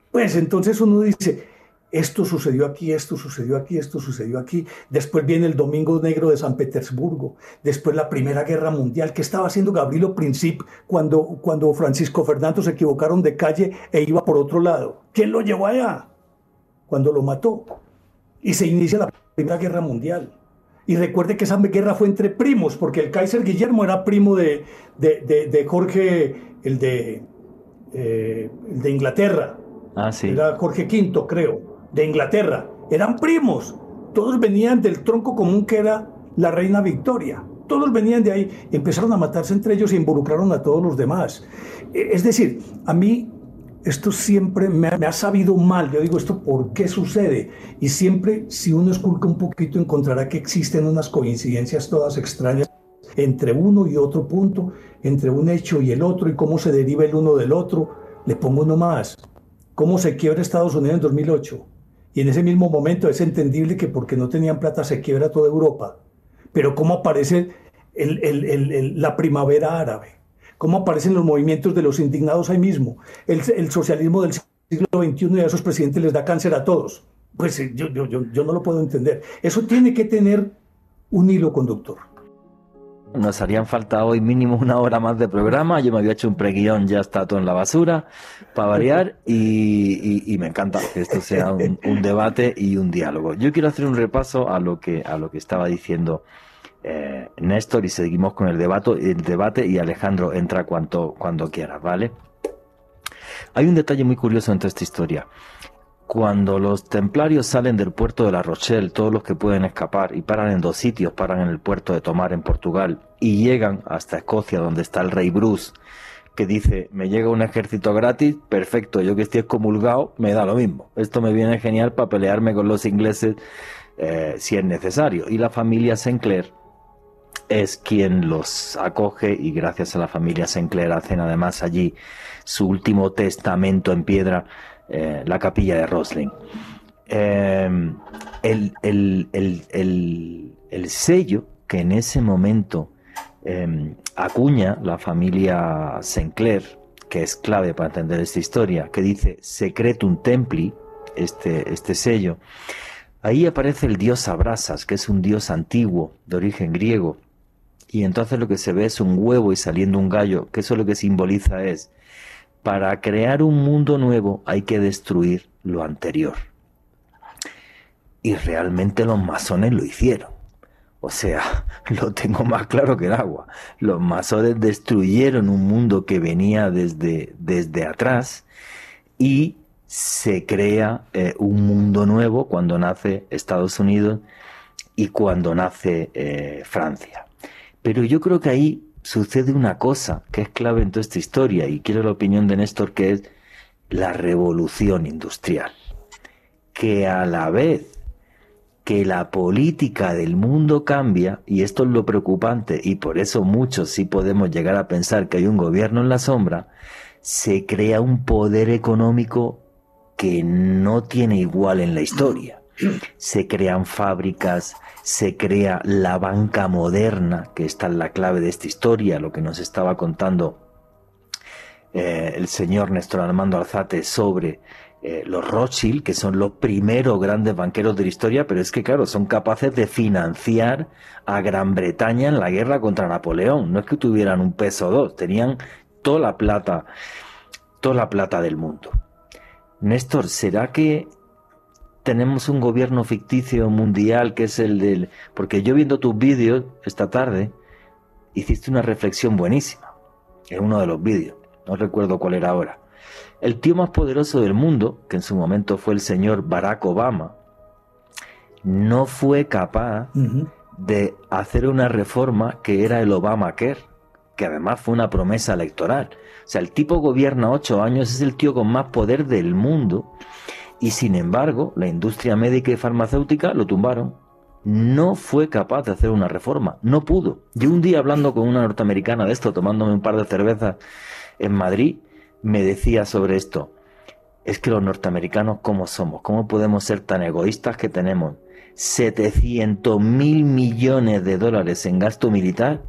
Pues entonces uno dice, esto sucedió aquí, esto sucedió aquí, esto sucedió aquí. Después viene el Domingo Negro de San Petersburgo. Después la Primera Guerra Mundial. ¿Qué estaba haciendo Gabrielo Princip cuando, cuando Francisco Fernando se equivocaron de calle e iba por otro lado? ¿Quién lo llevó allá? Cuando lo mató. Y se inicia la Primera Guerra Mundial. Y recuerde que esa guerra fue entre primos, porque el Kaiser Guillermo era primo de, de, Jorge, el de, eh, el de Inglaterra. Ah, sí. Era Jorge V, creo de Inglaterra. Eran primos. Todos venían del tronco común que era la reina Victoria. Todos venían de ahí. Empezaron a matarse entre ellos e involucraron a todos los demás. E, es decir, a mí esto siempre me ha, sabido mal. Yo digo, ¿esto por qué sucede? Y siempre, si uno esculca un poquito, encontrará que existen unas coincidencias todas extrañas entre uno y otro punto, entre un hecho y el otro, y cómo se deriva el uno del otro. Le pongo uno más. ¿Cómo se quiebra Estados Unidos en 2008? Y en ese mismo momento es entendible que porque no tenían plata se quiebra toda Europa. Pero ¿cómo aparece la primavera árabe? ¿Cómo aparecen los movimientos de los indignados ahí mismo? El, socialismo del siglo XXI y a esos presidentes les da cáncer a todos. Pues eh, yo, yo, yo no lo puedo entender. Eso tiene que tener un hilo conductor. Nos harían falta hoy mínimo una hora más de programa. Yo me había hecho un preguión, ya está todo en la basura, para variar, y, me encanta que esto sea un, debate y un diálogo. Yo quiero hacer un repaso a lo que, a lo que estaba diciendo eh, Néstor y seguimos con el debate, el debate y Alejandro entra cuando, cuando quiera, ¿vale? Hay un detalle muy curioso en toda esta historia. cuando los templarios salen del puerto de La Rochelle, todos los que pueden escapar, y paran en dos sitios, paran en el puerto de Tomar en Portugal, y llegan hasta Escocia, donde está el rey Bruce, que dice, me llega un ejército gratis, perfecto, yo que estoy excomulgado, me da lo mismo. Esto me viene genial para pelearme con los ingleses eh, si es necesario. Y la familia Sinclair es quien los acoge y gracias a la familia Sinclair hacen además allí su último testamento en piedra eh, la capilla de Rosling. Eh, el, sello que en ese momento eh, acuña la familia Sinclair, que es clave para entender esta historia, que dice Secretum Templi, este, este sello, ahí aparece el dios Abrasas, que es un dios antiguo de origen griego, y entonces lo que se ve es un huevo y saliendo un gallo, que eso lo que simboliza es para crear un mundo nuevo hay que destruir lo anterior. Y realmente los masones lo hicieron. O sea, lo tengo más claro que el agua. Los masones destruyeron un mundo que venía desde, desde atrás y se crea eh, un mundo nuevo cuando nace Estados Unidos y cuando nace eh, Francia. Pero yo creo que ahí sucede una cosa que es clave en toda esta historia y quiero la opinión de Néstor que es la revolución industrial. Que a la vez que la política del mundo cambia, y esto es lo preocupante, y por eso muchos sí podemos llegar a pensar que hay un gobierno en la sombra, se crea un poder económico que no tiene igual en la historia. Se crean fábricas, se crea la banca moderna, que está en la clave de esta historia, lo que nos estaba contando eh, el señor Néstor Armando Alzate sobre eh, los Rothschild, que son los primeros grandes banqueros de la historia, pero es que, claro, son capaces de financiar a Gran Bretaña en la guerra contra Napoleón. No es que tuvieran un peso o dos, tenían toda la plata, toda la plata del mundo. Néstor, ¿será que tenemos un gobierno ficticio mundial que es el del... Porque yo viendo tus vídeos esta tarde, hiciste una reflexión buenísima en uno de los vídeos, no recuerdo cuál era ahora. El tío más poderoso del mundo, que en su momento fue el señor Barack Obama, no fue capaz de hacer una reforma que era el Obamacare, que además fue una promesa electoral. O sea, el tipo gobierna ocho años, es el tío con más poder del mundo y sin embargo, la industria médica y farmacéutica lo tumbaron. No fue capaz de hacer una reforma, no pudo. Yo un día hablando con una norteamericana de esto, tomándome un par de cervezas en Madrid, me decía sobre esto. Es que los norteamericanos, ¿cómo somos? ¿Cómo podemos ser tan egoístas que tenemos 700 mil millones de dólares en gasto militar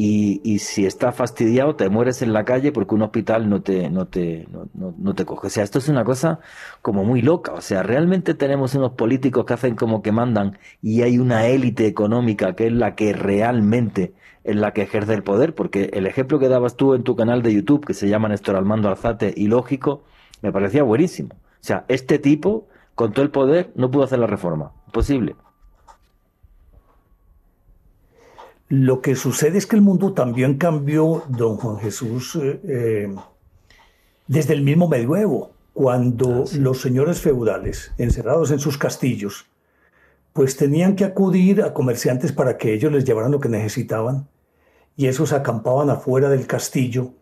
y, si estás fastidiado te mueres en la calle porque un hospital no te, no, te, no, te coge. O sea, esto es una cosa como muy loca. O sea, realmente tenemos unos políticos que hacen como que mandan y hay una élite económica que es la que realmente es la que ejerce el poder. Porque el ejemplo que dabas tú en tu canal de YouTube, que se llama Néstor Almando Alzate y lógico, me parecía buenísimo. O sea, este tipo, con todo el poder, no pudo hacer la reforma. Imposible. Lo que sucede es que el mundo también cambió, don Juan Jesús, eh, eh, desde el mismo medioevo, cuando ah, los señores feudales, encerrados en sus castillos, pues tenían que acudir a comerciantes para que ellos les llevaran lo que necesitaban, y esos acampaban afuera del castillo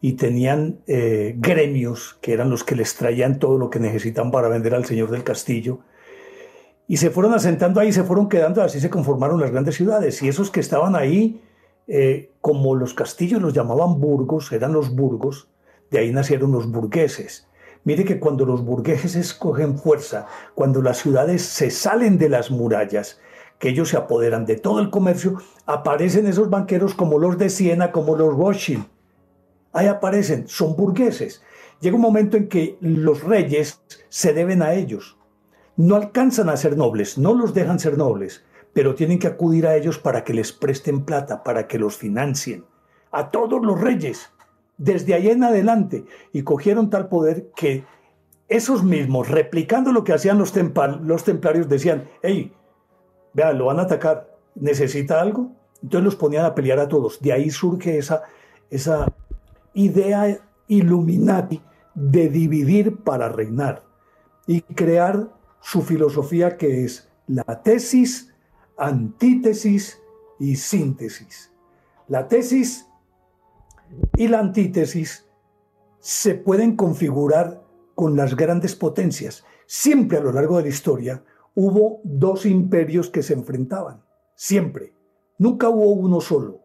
y tenían eh, gremios que eran los que les traían todo lo que necesitaban para vender al señor del castillo y se fueron asentando ahí, se fueron quedando, así se conformaron las grandes ciudades. Y esos que estaban ahí, eh, como los castillos los llamaban burgos, eran los burgos, de ahí nacieron los burgueses. Mire que cuando los burgueses cogen fuerza, cuando las ciudades se salen de las murallas, que ellos se apoderan de todo el comercio, aparecen esos banqueros como los de Siena, como los Rothschild. Ahí aparecen, son burgueses. Llega un momento en que los reyes se deben a ellos no alcanzan a ser nobles, no los dejan ser nobles, pero tienen que acudir a ellos para que les presten plata, para que los financien. A todos los reyes, desde ahí en adelante, y cogieron tal poder que esos mismos, replicando lo que hacían los, los templarios, decían, hey, vean, lo van a atacar, ¿necesita algo? Entonces los ponían a pelear a todos. De ahí surge esa, esa idea illuminati de dividir para reinar y crear su filosofía que es la tesis, antítesis y síntesis. La tesis y la antítesis se pueden configurar con las grandes potencias. Siempre a lo largo de la historia hubo dos imperios que se enfrentaban. Siempre. Nunca hubo uno solo.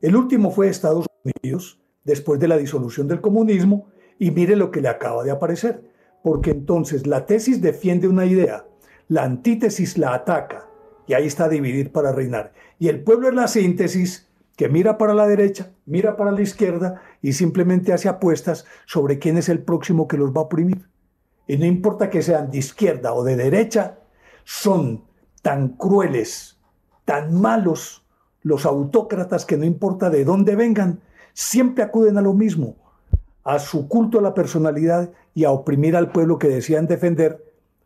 El último fue Estados Unidos, después de la disolución del comunismo, y mire lo que le acaba de aparecer. Porque entonces la tesis defiende una idea, la antítesis la ataca, y ahí está dividir para reinar. Y el pueblo es la síntesis que mira para la derecha, mira para la izquierda y simplemente hace apuestas sobre quién es el próximo que los va a oprimir. Y no importa que sean de izquierda o de derecha, son tan crueles, tan malos los autócratas que no importa de dónde vengan, siempre acuden a lo mismo, a su culto a la personalidad y a oprimir al pueblo que decían defender,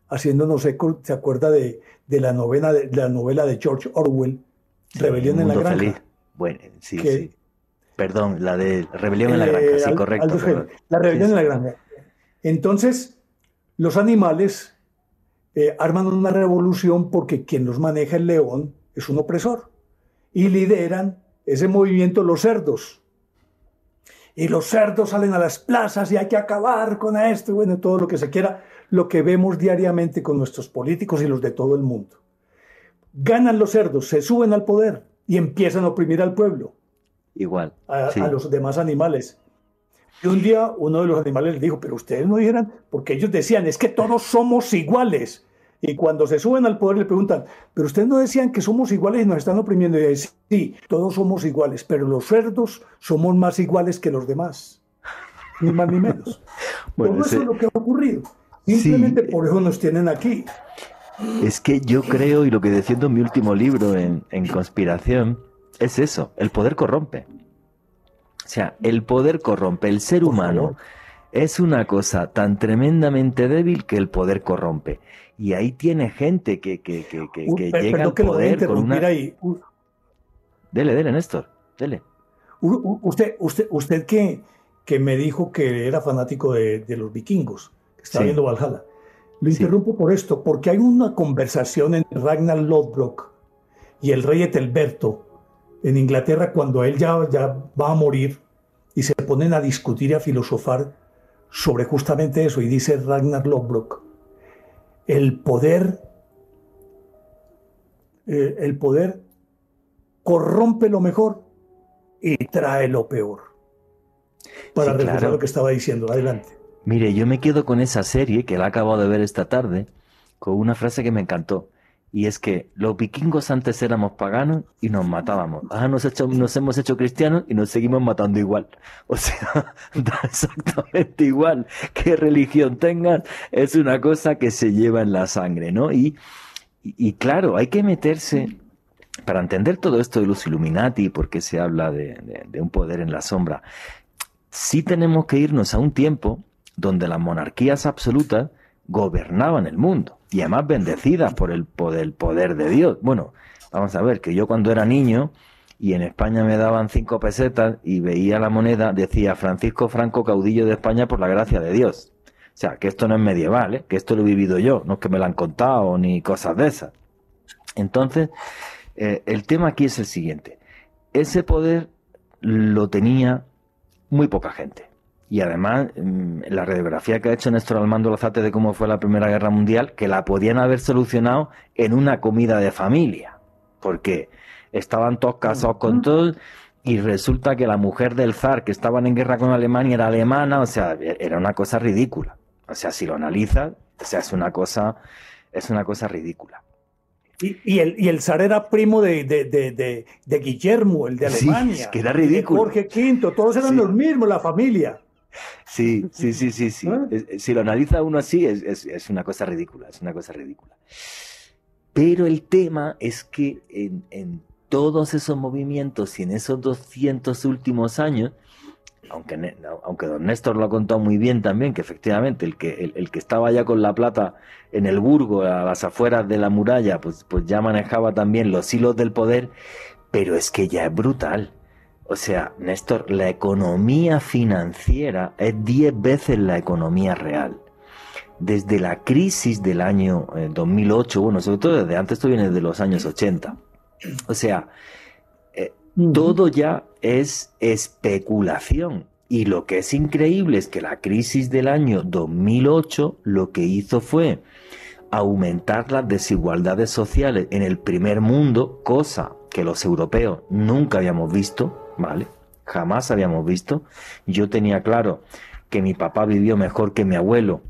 haciéndonos eco, ¿se acuerda de, la, novela de, la novela de George Orwell, Rebelión en la Granja? Bueno, sí, sí. Perdón, la de Rebelión en la Granja, sí, eh, correcto. la Rebelión en la Granja. Entonces, los animales eh, arman una revolución porque quien los maneja el león es un opresor. Y lideran ese movimiento los cerdos. Y los cerdos salen a las plazas y hay que acabar con esto, y bueno, todo lo que se quiera, lo que vemos diariamente con nuestros políticos y los de todo el mundo. Ganan los cerdos, se suben al poder, y empiezan a oprimir al pueblo. Igual. A, los demás animales. Y un día uno de los animales le dijo, pero ustedes no dijeran, porque ellos decían, es que todos somos iguales. Y cuando se suben al poder le preguntan, pero ustedes no decían que somos iguales y nos están oprimiendo. Y dicen, sí, todos somos iguales, pero los cerdos somos más iguales que los demás. Ni más ni menos. bueno, eso es lo que ha ocurrido. Simplemente por eso nos tienen aquí. Es que yo creo, y lo que defiendo en mi último libro en, conspiración, es eso, el poder corrompe. O sea, el poder corrompe. El ser humano es una cosa tan tremendamente débil que el poder corrompe. Y ahí tiene gente que, que, que, que, llega al poder con una... Ahí. Dele, dele, Néstor, dele. Usted, usted, usted que, que me dijo que era fanático de, los vikingos, que estaba viendo Valhalla. Lo interrumpo por esto, porque hay una conversación entre Ragnar Lodbrok y el rey Etelberto en Inglaterra cuando él ya, ya va a morir y se ponen a discutir y a filosofar sobre justamente eso. Y dice Ragnar Lodbrok, el poder, eh, el poder corrompe lo mejor y trae lo peor. Para sí, lo que estaba diciendo. Adelante. Mire, yo me quedo con esa serie que la he acabado de ver esta tarde, con una frase que me encantó. Y es que los vikingos antes éramos paganos y nos matábamos. Ahora nos, hemos hecho cristianos y nos seguimos matando igual. O sea, da exactamente igual qué religión tengan, es una cosa que se lleva en la sangre, ¿no? Y, y, claro, hay que meterse, para entender todo esto de los Illuminati, porque se habla de, de un poder en la sombra, sí tenemos que irnos a un tiempo donde las monarquías absolutas gobernaban el mundo y además bendecidas por el poder, poder de Dios. Bueno, vamos a ver, que yo cuando era niño y en España me daban cinco pesetas y veía la moneda, decía Francisco Franco, caudillo de España por la gracia de Dios. O sea, que esto no es medieval, ¿eh? que esto lo he vivido yo, no es que me lo han contado ni cosas de esas. Entonces, eh, el tema aquí es el siguiente. Ese poder lo tenía muy poca gente. Y además, mm, la radiografía que ha hecho Néstor Armando Lozate de cómo fue la Primera Guerra Mundial, que la podían haber solucionado en una comida de familia, porque estaban todos casados con todos y resulta que la mujer del zar que estaban en guerra con Alemania era alemana, o sea, era una cosa ridícula. O sea, si lo analizas, o sea, es una cosa, es una cosa ridícula. Y, el, y el zar era primo de, de, Guillermo, el de Alemania. Sí, que era ridículo. Jorge V, todos eran los mismos, la familia. Sí, sí, sí, sí, sí. ¿Ah? Si lo analiza uno así, es, una cosa ridícula, es una cosa ridícula. Pero el tema es que en, todos esos movimientos y en esos 200 últimos años, aunque, aunque don Néstor lo ha contado muy bien también, que efectivamente el que, el, que estaba ya con la plata en el Burgo, a las afueras de la muralla, pues, pues ya manejaba también los hilos del poder, pero es que ya es brutal. O sea, Néstor, la economía financiera es 10 veces la economía real. desde la crisis del año 2008, eh, bueno, sobre todo desde antes, esto viene de los años 80. O sea, eh, todo ya es especulación. Y lo que es increíble es que la crisis del año 2008 lo que hizo fue aumentar las desigualdades sociales en el primer mundo, cosa que los europeos nunca habíamos visto, ¿vale? Jamás habíamos visto. Yo tenía claro que mi papá vivió mejor que mi abuelo,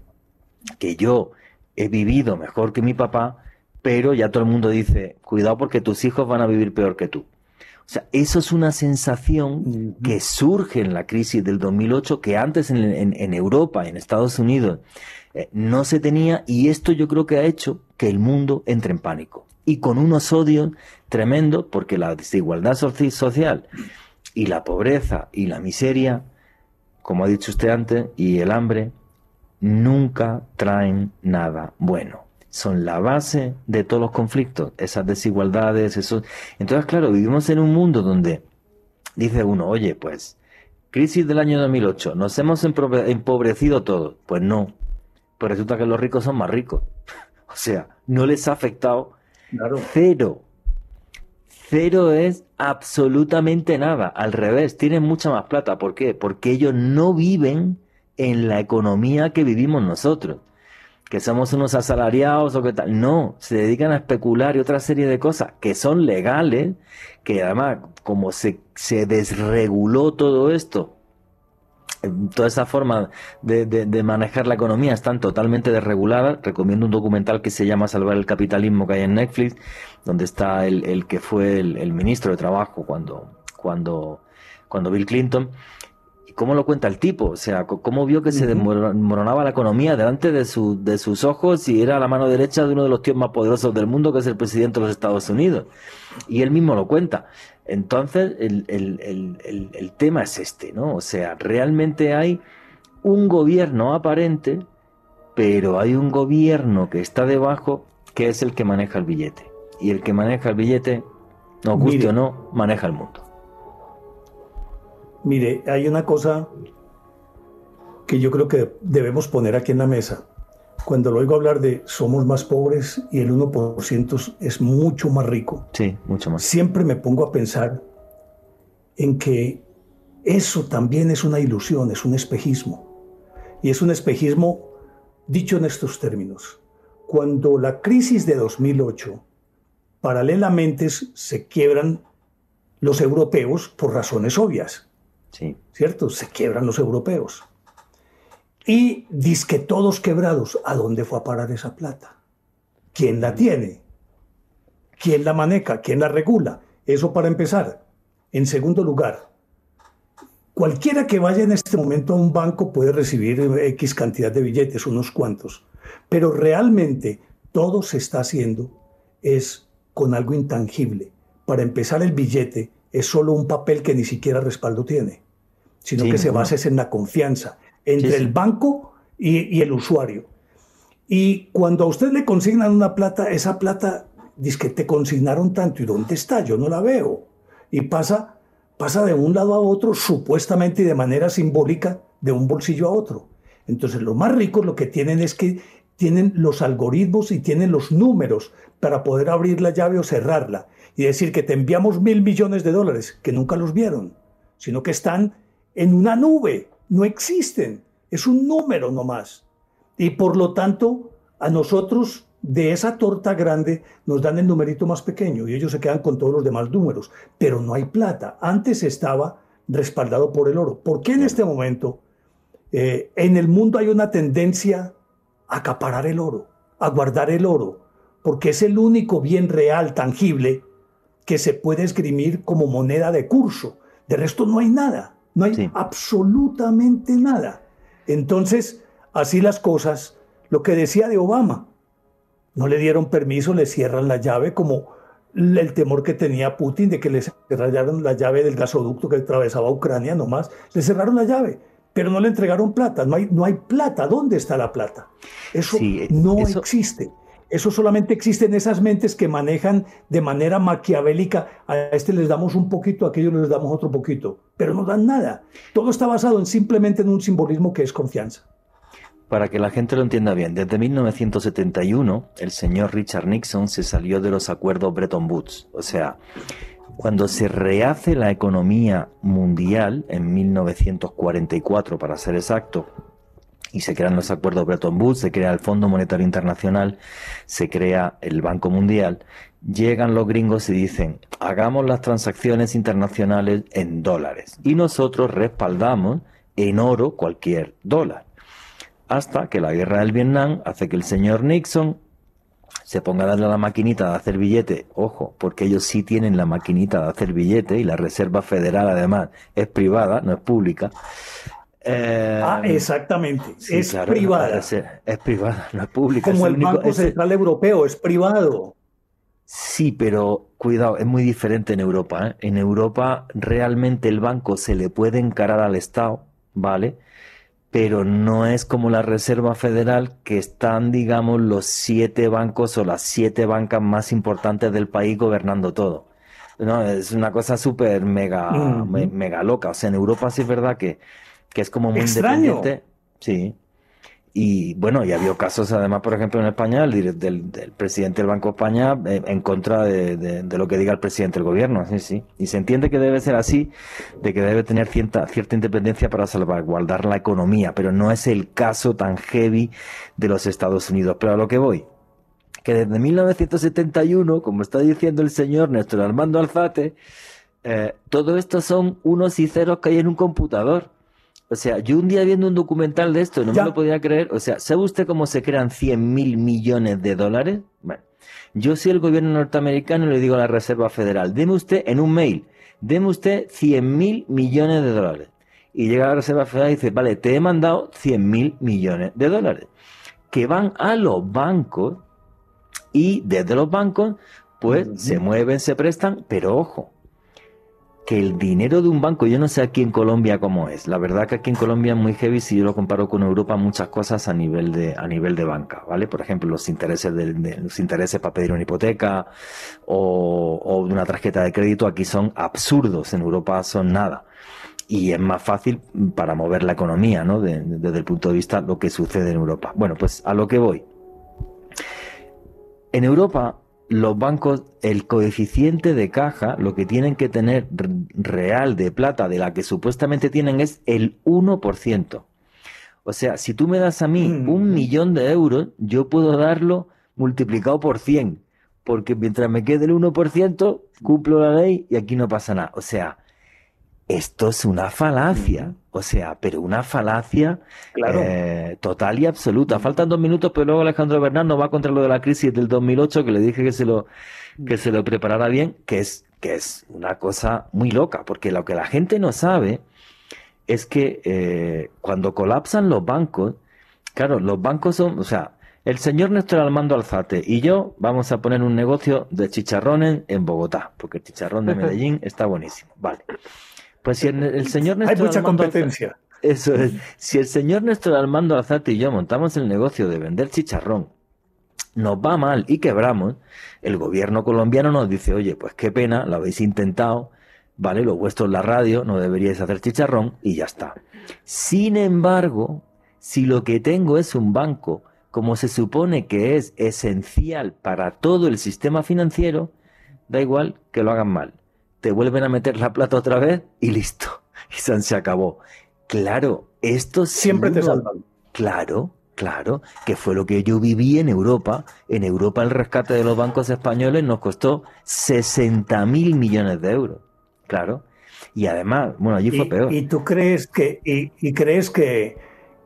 que yo he vivido mejor que mi papá, pero ya todo el mundo dice, cuidado porque tus hijos van a vivir peor que tú. O sea, eso es una sensación que surge en la crisis del 2008 que antes en, en, Europa, en Estados Unidos, eh, no se tenía y esto yo creo que ha hecho que el mundo entre en pánico. Y con unos odios tremendos porque la desigualdad social y la pobreza y la miseria, como ha dicho usted antes, y el hambre, nunca traen nada bueno son la base de todos los conflictos, esas desigualdades, eso. Entonces, claro, vivimos en un mundo donde dice uno, oye, pues, crisis del año 2008, nos hemos empobrecido todos. Pues no, pues resulta que los ricos son más ricos. o sea, no les ha afectado cero. Cero es absolutamente nada. Al revés, tienen mucha más plata. ¿Por qué? Porque ellos no viven en la economía que vivimos nosotros que somos unos asalariados o que tal. No, se dedican a especular y otra serie de cosas que son legales, que además, como se, se desreguló todo esto, toda esa forma de, de, manejar la economía están totalmente desreguladas. Recomiendo un documental que se llama Salvar el Capitalismo que hay en Netflix, donde está el, el que fue el, el, ministro de Trabajo cuando, cuando, cuando Bill Clinton cómo lo cuenta el tipo, o sea, cómo vio que se desmoronaba la economía delante de, su, de sus ojos y era la mano derecha de uno de los tíos más poderosos del mundo, que es el presidente de los Estados Unidos. Y él mismo lo cuenta. Entonces, el, el, el tema es este, ¿no? O sea, realmente hay un gobierno aparente, pero hay un gobierno que está debajo, que es el que maneja el billete. Y el que maneja el billete, no guste o no, maneja el mundo. Mire, hay una cosa que yo creo que debemos poner aquí en la mesa. Cuando lo oigo hablar de somos más pobres y el 1% es mucho más rico. Sí, mucho más. Siempre me pongo a pensar en que eso también es una ilusión, es un espejismo. Y es un espejismo dicho en estos términos. Cuando la crisis de 2008, paralelamente se quiebran los europeos por razones obvias. ¿Cierto? Se quiebran los europeos. Y que todos quebrados. ¿A dónde fue a parar esa plata? ¿Quién la tiene? ¿Quién la maneja? ¿Quién la regula? Eso para empezar. En segundo lugar, cualquiera que vaya en este momento a un banco puede recibir X cantidad de billetes, unos cuantos. Pero realmente todo se está haciendo es con algo intangible. Para empezar, el billete es solo un papel que ni siquiera respaldo tiene sino que se basa en la confianza entre el banco y, el usuario. Y cuando a usted le consignan una plata, esa plata dice que te consignaron tanto y dónde está, yo no la veo. Y pasa, pasa de un lado a otro, supuestamente y de manera simbólica, de un bolsillo a otro. Entonces, los más ricos lo que tienen es que tienen los algoritmos y tienen los números para poder abrir la llave o cerrarla. Y decir que te enviamos mil millones de dólares, que nunca los vieron, sino que están en una nube, no existen, es un número nomás. Y por lo tanto, a nosotros de esa torta grande nos dan el numerito más pequeño y ellos se quedan con todos los demás números, pero no hay plata. Antes estaba respaldado por el oro. ¿Por qué en este momento eh, en el mundo hay una tendencia a acaparar el oro, a guardar el oro? Porque es el único bien real, tangible, que se puede esgrimir como moneda de curso. De resto no hay nada. No hay absolutamente nada. Entonces, así las cosas, lo que decía de Obama, no le dieron permiso, le cierran la llave como el temor que tenía Putin de que le cerraran la llave del gasoducto que atravesaba Ucrania nomás, le cerraron la llave, pero no le entregaron plata, no hay, no hay plata, ¿dónde está la plata? Eso no existe. Eso solamente existe en esas mentes que manejan de manera maquiavélica. A este les damos un poquito, a aquellos les damos otro poquito, pero no dan nada. Todo está basado en simplemente en un simbolismo que es confianza. para que la gente lo entienda bien, desde 1971 el señor Richard Nixon se salió de los acuerdos Bretton Woods. O sea, cuando se rehace la economía mundial en 1944, para ser exacto, y se crean los acuerdos Bretton Woods, se crea el Fondo Monetario Internacional, se crea el Banco Mundial, llegan los gringos y dicen, hagamos las transacciones internacionales en dólares y nosotros respaldamos en oro cualquier dólar. Hasta que la guerra del Vietnam hace que el señor Nixon se ponga a darle a la maquinita de hacer billete, ojo, porque ellos sí tienen la maquinita de hacer billete y la Reserva Federal además es privada, no es pública. Eh, ah, exactamente, es privada. Es, privada, no es pública. Como el, Banco Central Europeo, es privado. Sí, pero cuidado, es muy diferente en Europa. ¿eh? En Europa realmente el banco se le puede encarar al Estado, ¿vale? Pero no es como la Reserva Federal, que están, digamos, los siete bancos o las siete bancas más importantes del país gobernando todo. No, es una cosa súper mega, mega loca. O sea, en Europa sí es verdad que, que es como muy independiente. Sí. Y bueno, y había casos además, por ejemplo, en España, el, del, presidente del Banco de España eh, en contra de, lo que diga el presidente del gobierno. Sí, sí. Y se entiende que debe ser así, de que debe tener cierta, cierta independencia para salvaguardar la economía, pero no es el caso tan heavy de los Estados Unidos. Pero a lo que voy, que desde 1971, como está diciendo el señor Néstor Armando Alzate, eh, todo esto son unos y ceros que hay en un computador. O sea, yo un día viendo un documental de esto, no me lo podía creer. O sea, ¿sabe usted cómo se crean 100 mil millones de dólares? Bueno, yo soy el gobierno norteamericano y le digo a la Reserva Federal, deme usted en un mail, deme usted 100 mil millones de dólares. Y llega la Reserva Federal y dice, vale, te he mandado 100 mil millones de dólares, que van a los bancos y desde los bancos, pues se mueven, se prestan, pero ojo, que el dinero de un banco, yo no sé aquí en Colombia cómo es. La verdad que aquí en Colombia es muy heavy si yo lo comparo con Europa, muchas cosas a nivel de, a nivel de banca, ¿vale? Por ejemplo, los intereses de, los intereses para pedir una hipoteca o, o una tarjeta de crédito aquí son absurdos. En Europa son nada. Y es más fácil para mover la economía, ¿no? desde el punto de vista de lo que sucede en Europa. Bueno, pues a lo que voy. En Europa los bancos, el coeficiente de caja, lo que tienen que tener real de plata de la que supuestamente tienen es el 1%. O sea, si tú me das a mí mm. un millón de euros, yo puedo darlo multiplicado por 100, porque mientras me quede el 1%, cumplo la ley y aquí no pasa nada. O sea, esto es una falacia, o sea, pero una falacia eh, total y absoluta. Faltan dos minutos, pero luego Alejandro Bernal nos va contra lo de la crisis del 2008, que le dije que se lo, que se lo preparara bien, que es, que es una cosa muy loca, porque lo que la gente no sabe es que eh, cuando colapsan los bancos, claro, los bancos son, o sea, el señor Néstor Armando Alzate y yo vamos a poner un negocio de chicharrones en Bogotá, porque el chicharrón de Medellín está buenísimo. Vale. Pues si el, señor Néstor Hay mucha competencia. eso es. Si el señor Néstor Armando Alzate y yo montamos el negocio de vender chicharrón, nos va mal y quebramos, el gobierno colombiano nos dice, oye, pues qué pena, lo habéis intentado, vale, lo vuestro en la radio, no deberíais hacer chicharrón y ya está. Sin embargo, si lo que tengo es un banco, como se supone que es esencial para todo el sistema financiero, da igual que lo hagan mal te vuelven a meter la plata otra vez y listo. Y se acabó. Claro, esto siempre te salvan. Claro, claro, que fue lo que yo viví en Europa. En Europa el rescate de los bancos españoles nos costó 60 mil millones de euros. Claro. Y además, bueno, allí fue peor. ¿Y tú crees que, y, crees que,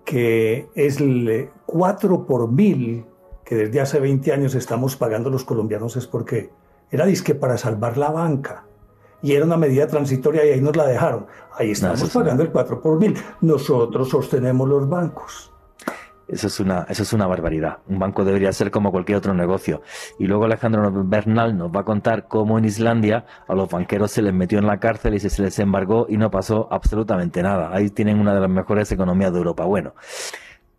que es el 4 por mil que desde hace 20 años estamos pagando los colombianos es porque era disque para salvar la banca y era una medida transitoria y ahí nos la dejaron. Ahí estamos pagando el 4 por mil. Nosotros sostenemos los bancos. Eso es, una, eso es una barbaridad. Un banco debería ser como cualquier otro negocio. Y luego Alejandro Bernal nos va a contar cómo en Islandia a los banqueros se les metió en la cárcel y se les embargó y no pasó absolutamente nada. Ahí tienen una de las mejores economías de Europa. Bueno,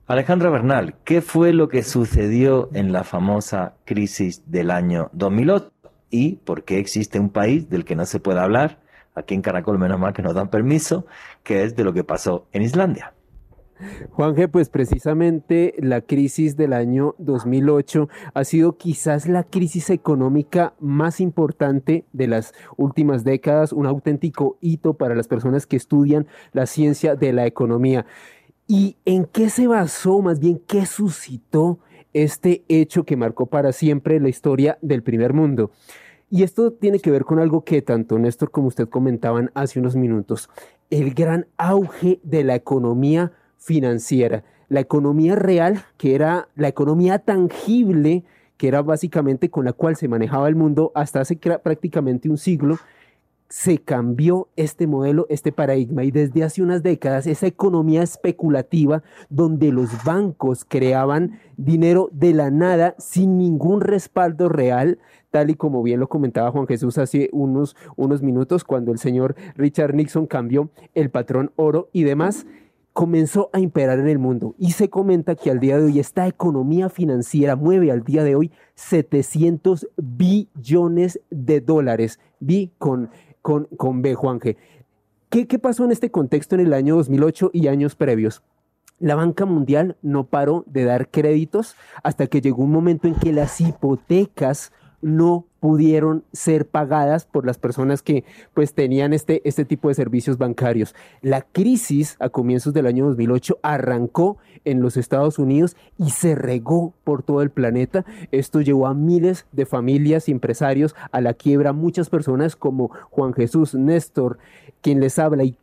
Alejandro Bernal, ¿qué fue lo que sucedió en la famosa crisis del año 2008? Y por qué existe un país del que no se puede hablar, aquí en Caracol menos mal que nos dan permiso, que es de lo que pasó en Islandia. Juanje, pues precisamente la crisis del año 2008 ha sido quizás la crisis económica más importante de las últimas décadas, un auténtico hito para las personas que estudian la ciencia de la economía. ¿Y en qué se basó, más bien, qué suscitó este hecho que marcó para siempre la historia del primer mundo? Y esto tiene que ver con algo que tanto Néstor como usted comentaban hace unos minutos, el gran auge de la economía financiera, la economía real, que era la economía tangible, que era básicamente con la cual se manejaba el mundo hasta hace prácticamente un siglo, se cambió este modelo, este paradigma y desde hace unas décadas esa economía especulativa donde los bancos creaban dinero de la nada sin ningún respaldo real, tal y como bien lo comentaba Juan Jesús hace unos, unos minutos cuando el señor Richard Nixon cambió el patrón oro y demás comenzó a imperar en el mundo. Y se comenta que al día de hoy esta economía financiera mueve al día de hoy 700 billones de dólares, con con, con B, Juanje. ¿Qué, ¿Qué pasó en este contexto en el año 2008 y años previos? La banca mundial no paró de dar créditos hasta que llegó un momento en que las hipotecas no pudieron ser pagadas por las personas que pues tenían este, este tipo de servicios bancarios. La crisis a comienzos del año 2008 arrancó en los Estados Unidos y se regó por todo el planeta. Esto llevó a miles de familias y empresarios a la quiebra, muchas personas como Juan Jesús Néstor, quien les habla y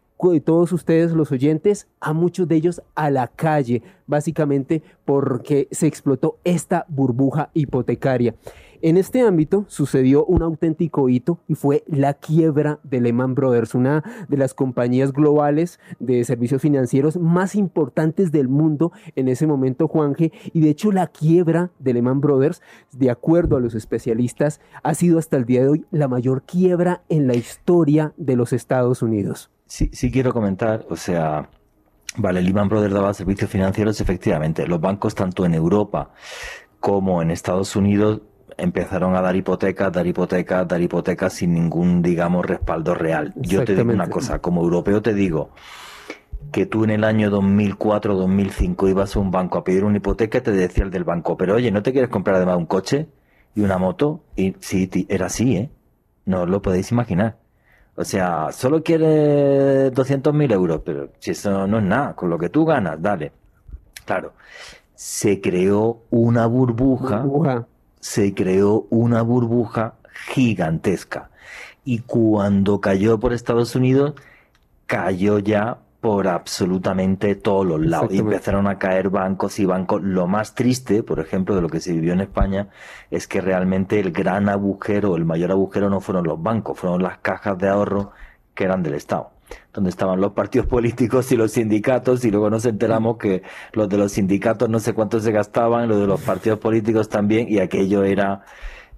todos ustedes los oyentes, a muchos de ellos a la calle, básicamente porque se explotó esta burbuja hipotecaria. En este ámbito sucedió un auténtico hito y fue la quiebra de Lehman Brothers, una de las compañías globales de servicios financieros más importantes del mundo en ese momento, Juanje, y de hecho la quiebra de Lehman Brothers, de acuerdo a los especialistas, ha sido hasta el día de hoy la mayor quiebra en la historia de los Estados Unidos. Sí, sí quiero comentar, o sea, vale, Lehman Brothers daba servicios financieros, efectivamente, los bancos tanto en Europa como en Estados Unidos empezaron a dar hipotecas, dar hipotecas, dar hipotecas sin ningún, digamos, respaldo real. Yo te digo una cosa, como europeo te digo que tú en el año 2004 2005 ibas a un banco a pedir una hipoteca y te decía el del banco, pero oye, ¿no te quieres comprar además un coche y una moto? Y sí, era así, ¿eh? No os lo podéis imaginar. O sea, solo quieres 200.000 euros, pero si eso no es nada, con lo que tú ganas, dale. Claro, se creó una burbuja se creó una burbuja gigantesca. Y cuando cayó por Estados Unidos, cayó ya por absolutamente todos los lados. Y empezaron a caer bancos y bancos. Lo más triste, por ejemplo, de lo que se vivió en España, es que realmente el gran agujero, el mayor agujero no fueron los bancos, fueron las cajas de ahorro que eran del Estado donde estaban los partidos políticos y los sindicatos, y luego nos enteramos que los de los sindicatos no sé cuánto se gastaban, los de los partidos políticos también, y aquello era,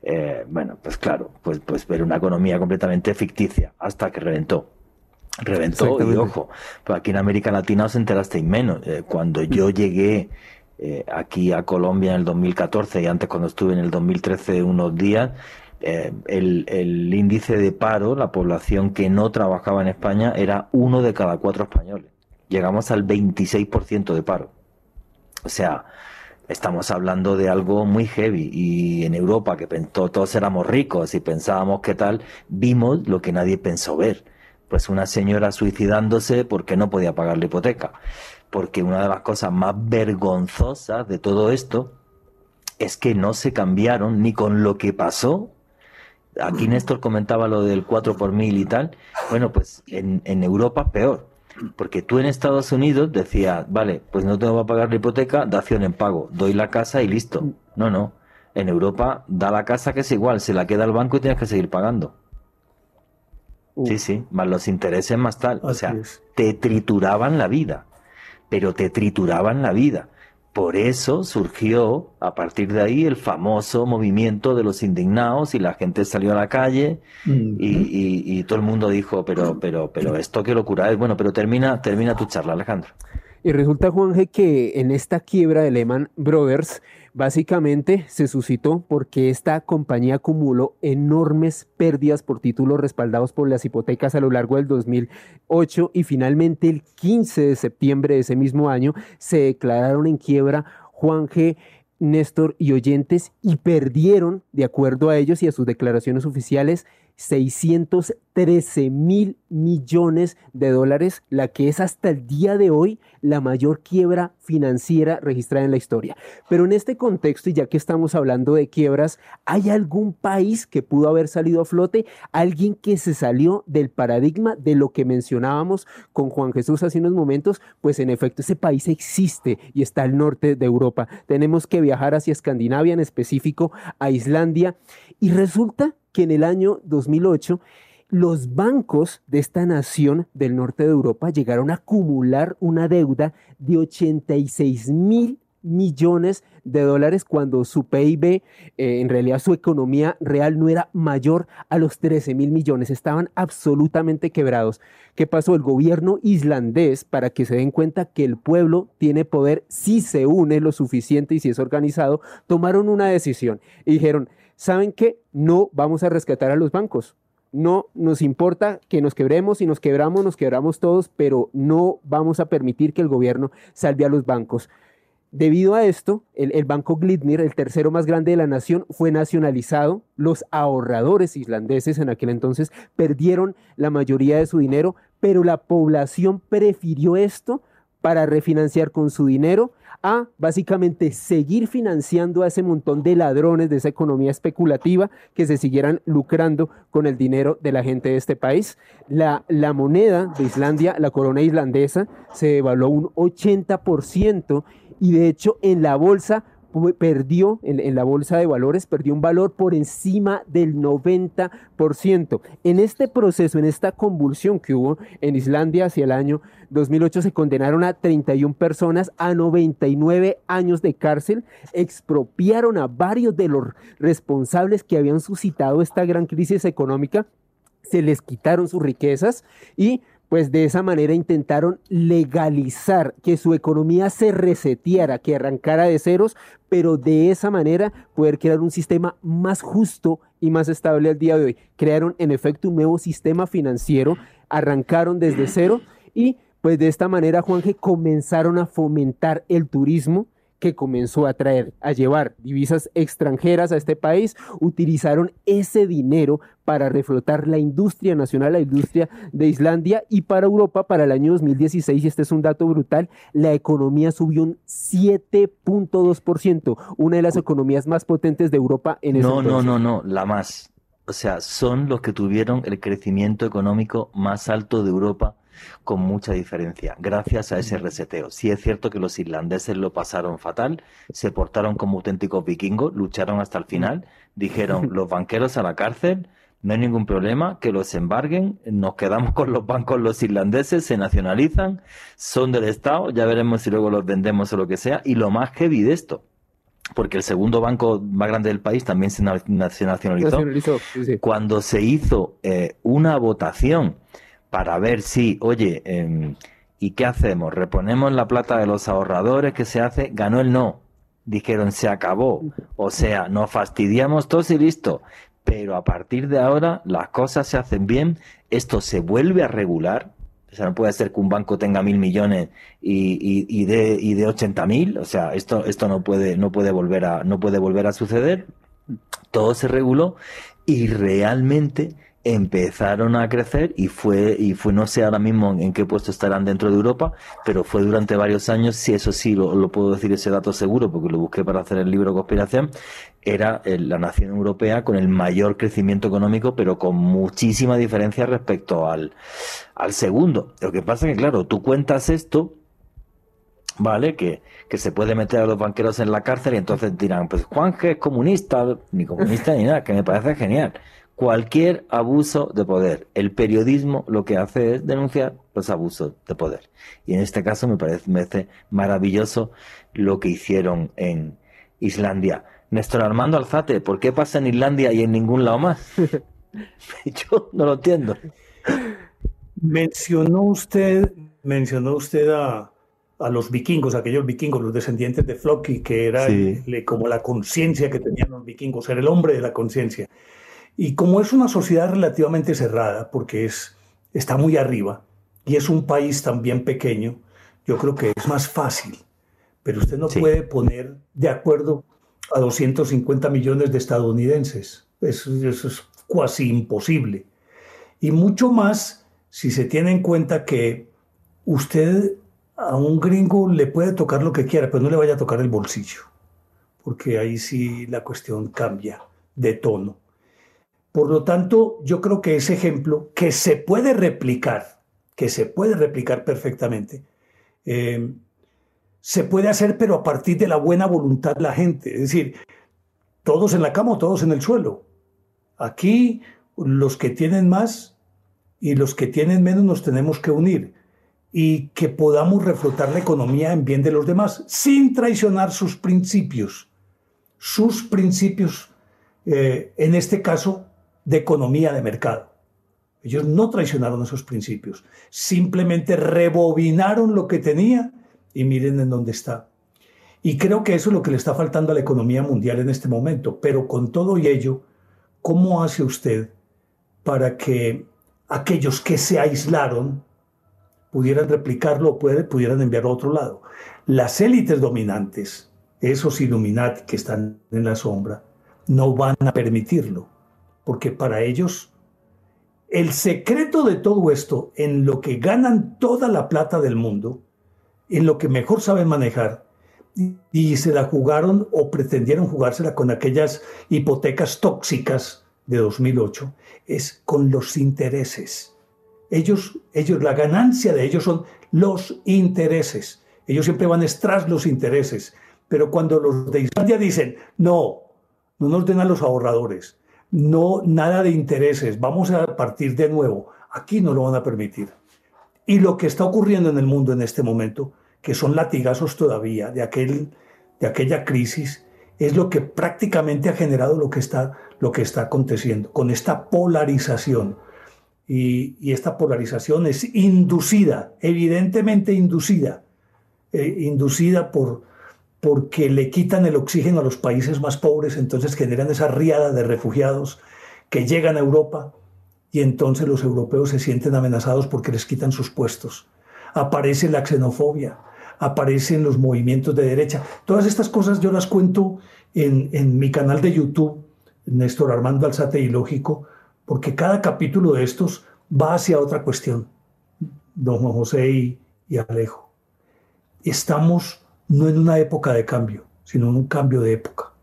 eh, bueno, pues claro, pues, pues ver una economía completamente ficticia, hasta que reventó. Reventó, y ojo, pues aquí en América Latina os enterasteis menos. Eh, cuando yo llegué eh, aquí a Colombia en el 2014 y antes cuando estuve en el 2013 unos días, eh, el, índice de paro, la población que no trabajaba en España, era uno de cada cuatro españoles. Llegamos al 26% de paro. O sea, estamos hablando de algo muy heavy. Y en Europa, que todos éramos ricos y pensábamos qué tal, vimos lo que nadie pensó ver. Pues una señora suicidándose porque no podía pagar la hipoteca. Porque una de las cosas más vergonzosas de todo esto es que no se cambiaron ni con lo que pasó aquí Néstor comentaba lo del 4 por mil y tal. Bueno, pues en, en Europa peor. Porque tú en Estados Unidos decías, vale, pues no tengo que pagar la hipoteca, dación en pago, doy la casa y listo. No, no. En Europa da la casa que es igual, se la queda el banco y tienes que seguir pagando. Sí, sí, más los intereses más tal. o sea, te trituraban la vida, pero te trituraban la vida. Por eso surgió a partir de ahí el famoso movimiento de los indignados y la gente salió a la calle y, todo el mundo dijo, pero, pero, pero esto qué locura es. Bueno, pero termina, termina tu charla, Alejandro. Y resulta, Juanje, que en esta quiebra de Lehman Brothers, Básicamente se suscitó porque esta compañía acumuló enormes pérdidas por títulos respaldados por las hipotecas a lo largo del 2008 y finalmente el 15 de septiembre de ese mismo año se declararon en quiebra Juan G. Néstor y oyentes y perdieron, de acuerdo a ellos y a sus declaraciones oficiales, 613 mil millones de dólares, la que es hasta el día de hoy la mayor quiebra financiera registrada en la historia. Pero en este contexto, y ya que estamos hablando de quiebras, ¿hay algún país que pudo haber salido a flote? ¿Alguien que se salió del paradigma de lo que mencionábamos con Juan Jesús hace unos momentos? Pues en efecto, ese país existe y está al norte de Europa. Tenemos que viajar hacia Escandinavia, en específico a Islandia, y resulta que en el año 2008 los bancos de esta nación del norte de Europa llegaron a acumular una deuda de 86 mil millones de dólares cuando su PIB, eh, en realidad su economía real no era mayor a los 13 mil millones, estaban absolutamente quebrados. ¿Qué pasó? El gobierno islandés, para que se den cuenta que el pueblo tiene poder si se une lo suficiente y si es organizado, tomaron una decisión y dijeron, ¿saben qué? No vamos a rescatar a los bancos. No nos importa que nos quebremos, y nos quebramos, nos quebramos todos, pero no vamos a permitir que el gobierno salve a los bancos. Debido a esto, el, banco Glitnir, el tercero más grande de la nación, fue nacionalizado. Los ahorradores islandeses en aquel entonces perdieron la mayoría de su dinero, pero la población prefirió esto para refinanciar con su dinero a básicamente seguir financiando a ese montón de ladrones de esa economía especulativa que se siguieran lucrando con el dinero de la gente de este país. La, la moneda de Islandia, la corona islandesa, se devaluó un 80% y de hecho en la bolsa perdió en, la bolsa de valores, perdió un valor por encima del 90%. En este proceso, en esta convulsión que hubo en Islandia hacia el año 2008, se condenaron a 31 personas a 99 años de cárcel, expropiaron a varios de los responsables que habían suscitado esta gran crisis económica, se les quitaron sus riquezas y pues de esa manera intentaron legalizar que su economía se reseteara, que arrancara de ceros, pero de esa manera poder crear un sistema más justo y más estable al día de hoy. Crearon en efecto un nuevo sistema financiero, arrancaron desde cero y pues de esta manera, Juanje, comenzaron a fomentar el turismo, que comenzó a traer, a llevar divisas extranjeras a este país, utilizaron ese dinero para reflotar la industria nacional, la industria de Islandia y para Europa para el año 2016, y este es un dato brutal, la economía subió un 7.2%, una de las economías más potentes de Europa en ese No, no, no, no, la más. O sea, son los que tuvieron el crecimiento económico más alto de Europa con mucha diferencia, gracias a ese reseteo. Sí es cierto que los irlandeses lo pasaron fatal, se portaron como auténticos vikingos, lucharon hasta el final, dijeron los banqueros a la cárcel, no hay ningún problema, que los embarguen, nos quedamos con los bancos los irlandeses, se nacionalizan, son del Estado, ya veremos si luego los vendemos o lo que sea, y lo más heavy de esto, porque el segundo banco más grande del país también se, nacionalizó, cuando se hizo eh, una votación para ver si, oye, em, ¿y qué hacemos? ¿Reponemos la plata de los ahorradores que se hace? Ganó el no. Dijeron, se acabó. O sea, nos fastidiamos todos y listo. Pero a partir de ahora las cosas se hacen bien, esto se vuelve a regular. O sea, no puede ser que un banco tenga mil millones y, y, y de, y de 80 mil. O sea, esto, esto no puede, no puede volver a, no puede volver a suceder. Todo se reguló y realmente empezaron a crecer y fue, y fue, no sé ahora mismo en qué puesto estarán dentro de Europa, pero fue durante varios años, si eso sí lo, puedo decir ese dato seguro, porque lo busqué para hacer el libro Conspiración, era la nación europea con el mayor crecimiento económico, pero con muchísima diferencia respecto al, al segundo. Lo que pasa es que, claro, tú cuentas esto, ¿vale? Que, que se puede meter a los banqueros en la cárcel y entonces dirán, pues Juanje es comunista, ni comunista ni nada, que me parece genial cualquier abuso de poder. El periodismo lo que hace es denunciar los abusos de poder. Y en este caso me parece, maravilloso lo que hicieron en Islandia. Néstor Armando Alzate, ¿por qué pasa en Islandia y en ningún lado más? Yo no lo entiendo. Mencionó usted, mencionó usted a, a los vikingos, aquellos vikingos, los descendientes de Floki, que era como la conciencia que tenían los vikingos, era el hombre de la conciencia. Y como es una sociedad relativamente cerrada, porque es, está muy arriba, y es un país también pequeño, yo creo que es más fácil. Pero usted no puede poner de acuerdo a 250 millones de estadounidenses. Eso, eso es casi imposible. Y mucho más si se tiene en cuenta que usted a un gringo le puede tocar lo que quiera, pero no le vaya a tocar el bolsillo, porque ahí sí la cuestión cambia de tono. Por lo tanto, yo creo que ese ejemplo, que se puede replicar, que se puede replicar perfectamente, eh, se puede hacer, pero a partir de la buena voluntad de la gente. Es decir, todos en la cama o todos en el suelo. Aquí los que tienen más y los que tienen menos nos tenemos que unir y que podamos reflotar la economía en bien de los demás, sin traicionar sus principios, sus principios, eh, en este caso, de economía de mercado. Ellos no traicionaron esos principios, simplemente rebobinaron lo que tenía y miren en dónde está. Y creo que eso es lo que le está faltando a la economía mundial en este momento. Pero con todo y ello, ¿cómo hace usted para que aquellos que se aislaron pudieran replicarlo o pudieran enviarlo a otro lado. Las élites dominantes, esos Illuminati que están en la sombra, no van a permitirlo, porque para ellos el secreto de todo esto, en lo que ganan toda la plata del mundo, en lo que mejor saben manejar, y se la jugaron o pretendieron jugársela con aquellas hipotecas tóxicas de 2008, es con los intereses. Ellos, ellos, la ganancia de ellos son los intereses. Ellos siempre van tras los intereses. Pero cuando los de Islandia dicen, no, no nos den a los ahorradores, no, nada de intereses, vamos a partir de nuevo, aquí no lo van a permitir. Y lo que está ocurriendo en el mundo en este momento, que son latigazos todavía de, aquel, de aquella crisis, es lo que prácticamente ha generado lo que está, lo que está aconteciendo, con esta polarización. Y, esta polarización es inducida, evidentemente inducida, eh, inducida por, porque le quitan el oxígeno a los países más pobres, entonces generan esa riada de refugiados que llegan a Europa y entonces los europeos se sienten amenazados porque les quitan sus puestos. Aparece la xenofobia, aparecen los movimientos de derecha. Todas estas cosas yo las cuento en, en mi canal de YouTube, Néstor Armando Alzate y Lógico, porque cada capítulo de estos va hacia otra cuestión, don Juan José y, Alejo. Estamos no en una época de cambio, sino en un cambio de época.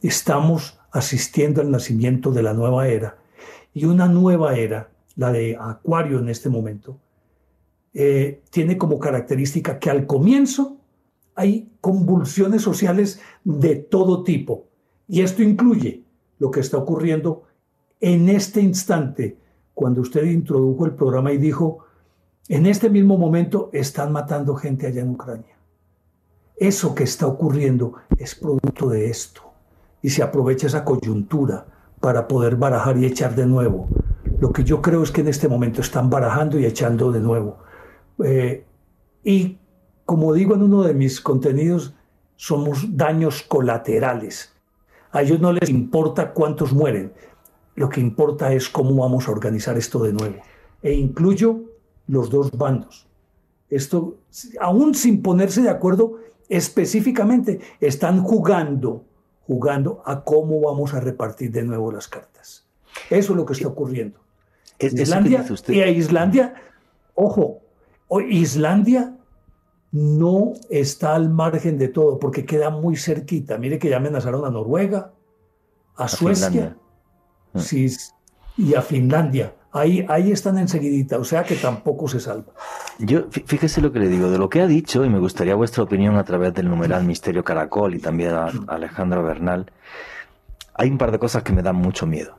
Estamos asistiendo al nacimiento de la nueva era. Y una nueva era, la de Acuario en este momento, eh, tiene como característica que al comienzo hay convulsiones sociales de todo tipo. Y esto incluye lo que está ocurriendo en este instante, cuando usted introdujo el programa y dijo, en este mismo momento están matando gente allá en Ucrania. Eso que está ocurriendo es producto de esto. Y se aprovecha esa coyuntura para poder barajar y echar de nuevo. Lo que yo creo es que en este momento están barajando y echando de nuevo. Eh, y como digo en uno de mis contenidos, somos daños colaterales. A ellos no les importa cuántos mueren, lo que importa es cómo vamos a organizar esto de nuevo. E incluyo los dos bandos. Esto, aún sin ponerse de acuerdo específicamente, están jugando, jugando a cómo vamos a repartir de nuevo las cartas. Eso es lo que está ocurriendo. Islandia, y a Islandia, ojo, Islandia no está al margen de todo porque queda muy cerquita. Mire que ya amenazaron a Noruega, a, Suecia, sí, y a Finlandia. Ahí, ahí están enseguidita, o sea que tampoco se salva. Yo, fíjese lo que le digo, de lo que ha dicho, y me gustaría vuestra opinión a través del numeral Misterio Caracol y también a, Alejandro Bernal, hay un par de cosas que me dan mucho miedo.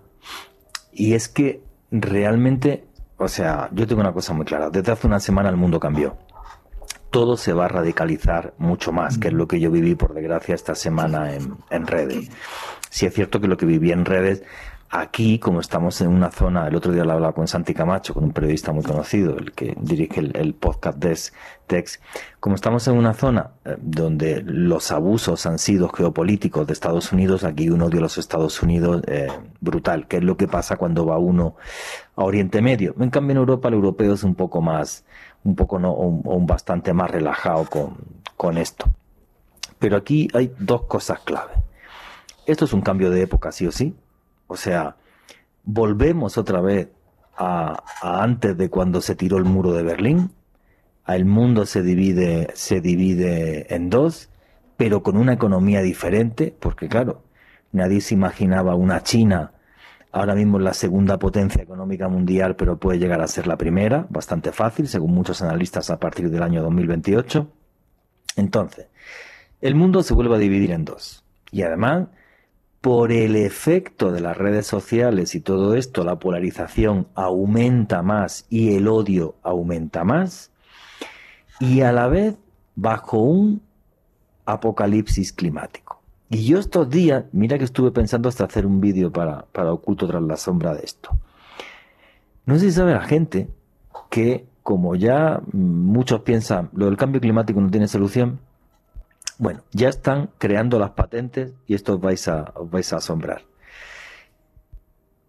Y es que realmente, o sea, yo tengo una cosa muy clara, desde hace una semana el mundo cambió. Todo se va a radicalizar mucho más, que es lo que yo viví, por desgracia, esta semana en, en redes. Si es cierto que lo que viví en redes aquí, como estamos en una zona, el otro día lo hablaba con Santi Camacho, con un periodista muy conocido, el que dirige el, podcast Dex, Dex, como estamos en una zona eh, donde los abusos han sido geopolíticos de Estados Unidos, aquí un odio a los Estados Unidos eh, brutal, que es lo que pasa cuando va uno a Oriente Medio. En cambio, en Europa, el europeo es un poco más, un poco no, o un, bastante más relajado con, con esto. Pero aquí hay dos cosas clave. Esto es un cambio de época, sí o sí, o sea, volvemos otra vez a, antes de cuando se tiró el muro de Berlín. El mundo se divide, se divide en dos, pero con una economía diferente, porque claro, nadie se imaginaba una China ahora mismo es la segunda potencia económica mundial, pero puede llegar a ser la primera, bastante fácil, según muchos analistas, a partir del año 2028. Entonces, el mundo se vuelve a dividir en dos. Y además, por el efecto de las redes sociales y todo esto, la polarización aumenta más y el odio aumenta más, y a la vez bajo un apocalipsis climático. Y yo estos días, mira que estuve pensando hasta hacer un vídeo para, para Oculto tras la sombra de esto. No sé si sabe la gente que, como ya muchos piensan, lo del cambio climático no tiene solución, bueno, ya están creando las patentes y esto os vais a, vais a asombrar.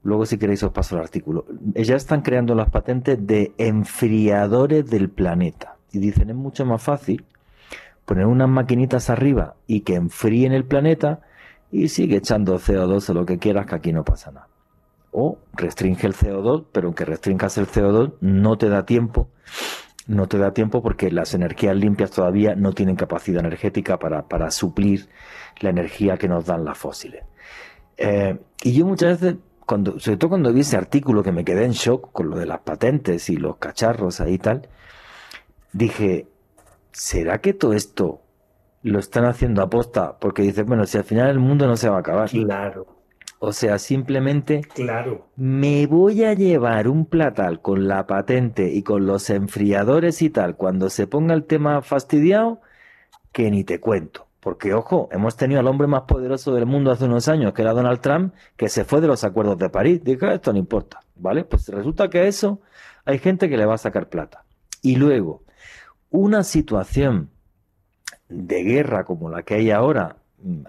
Luego si queréis os paso el artículo. Ya están creando las patentes de enfriadores del planeta. Y dicen es mucho más fácil poner unas maquinitas arriba y que enfríen el planeta y sigue echando CO2 o lo que quieras que aquí no pasa nada. O restringe el CO2, pero aunque restringas el CO2 no te da tiempo no te da tiempo porque las energías limpias todavía no tienen capacidad energética para, suplir la energía que nos dan las fósiles. Eh, y yo muchas veces, cuando, sobre todo cuando vi ese artículo que me quedé en shock con lo de las patentes y los cacharros ahí y tal, dije, ¿será que todo esto lo están haciendo aposta? Porque dice, bueno, si al final el mundo no se va a acabar. Claro. O sea, simplemente claro. me voy a llevar un platal con la patente y con los enfriadores y tal cuando se ponga el tema fastidiado que ni te cuento. Porque, ojo, hemos tenido al hombre más poderoso del mundo hace unos años, que era Donald Trump, que se fue de los acuerdos de París. Dije, esto no importa, ¿vale? Pues resulta que a eso hay gente que le va a sacar plata. Y luego, una situación de guerra como la que hay ahora,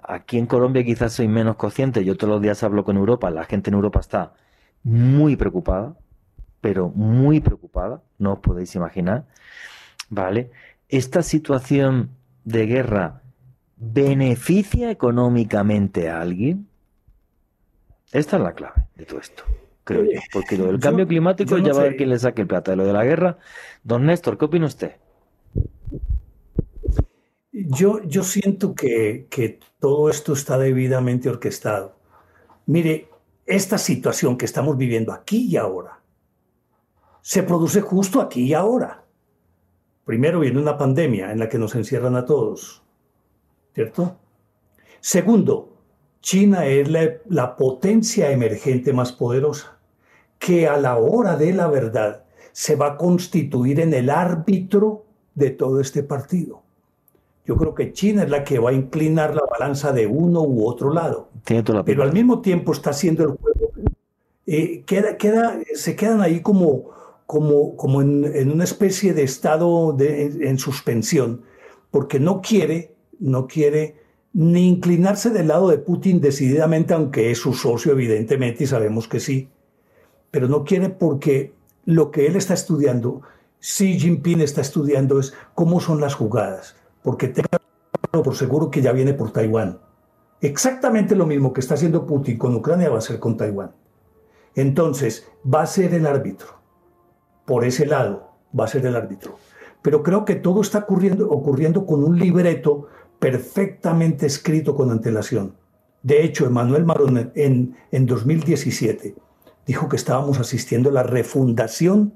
aquí en Colombia quizás soy menos consciente, yo todos los días hablo con Europa, la gente en Europa está muy preocupada, pero muy preocupada, no os podéis imaginar, ¿vale? Esta situación de guerra beneficia económicamente a alguien? Esta es la clave de todo esto, creo yo, porque lo del cambio climático ya va a ver quién le saque el plata de lo de la guerra. Don Néstor, ¿qué opina usted? Yo, yo siento que, que todo esto está debidamente orquestado. Mire, esta situación que estamos viviendo aquí y ahora se produce justo aquí y ahora. Primero viene una pandemia en la que nos encierran a todos, ¿cierto? Segundo, China es la, la, potencia emergente más poderosa, que a la hora de la verdad se va a constituir en el árbitro de todo este partido. Yo creo que China es la que va a inclinar la balanza de uno u otro lado. Pero al mismo tiempo está haciendo el juego. Eh, queda, queda, se quedan ahí como, como, como en, una especie de estado de, en suspensión, porque no quiere, no quiere ni inclinarse del lado de Putin decididamente, aunque es su socio evidentemente y sabemos que sí, pero no quiere porque lo que él está estudiando, Xi Jinping está estudiando es cómo son las jugadas porque tengo por seguro que ya viene por Taiwán. Exactamente lo mismo que está haciendo Putin con Ucrania va a ser con Taiwán. Entonces, va a ser el árbitro. Por ese lado, va a ser el árbitro. Pero creo que todo está ocurriendo, ocurriendo con un libreto perfectamente escrito con antelación. De hecho, Emmanuel Marón en, en 2017 dijo que estábamos asistiendo a la refundación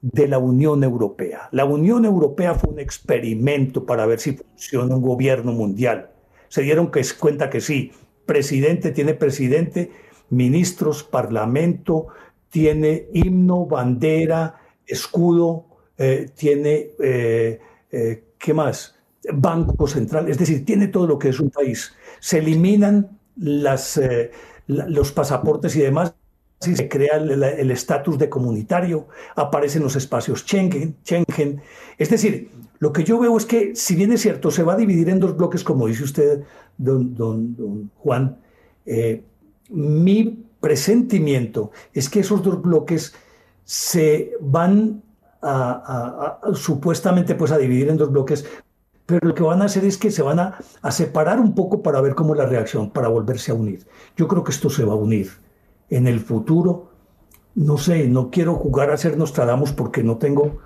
de la Unión Europea. La Unión Europea fue un experimento para ver si funciona un gobierno mundial. Se dieron cuenta que sí, presidente tiene presidente, ministros, parlamento, tiene himno, bandera, escudo, eh, tiene, eh, eh, ¿qué más? Banco central, es decir, tiene todo lo que es un país. Se eliminan los pasaportes y demás, se crea el estatus de comunitario, aparecen los espacios Schengen. Es decir, lo que yo veo es que, si bien es cierto, se va a dividir en dos bloques, como dice usted, don, don, Juan, eh, mi presentimiento es que esos dos bloques se van a, supuestamente pues a dividir en dos bloques, pero lo que van a hacer es que se van a, a, separar un poco para ver cómo es la reacción, para volverse a unir. Yo creo que esto se va a unir en el futuro. No sé, no quiero jugar a ser Nostradamus porque no tengo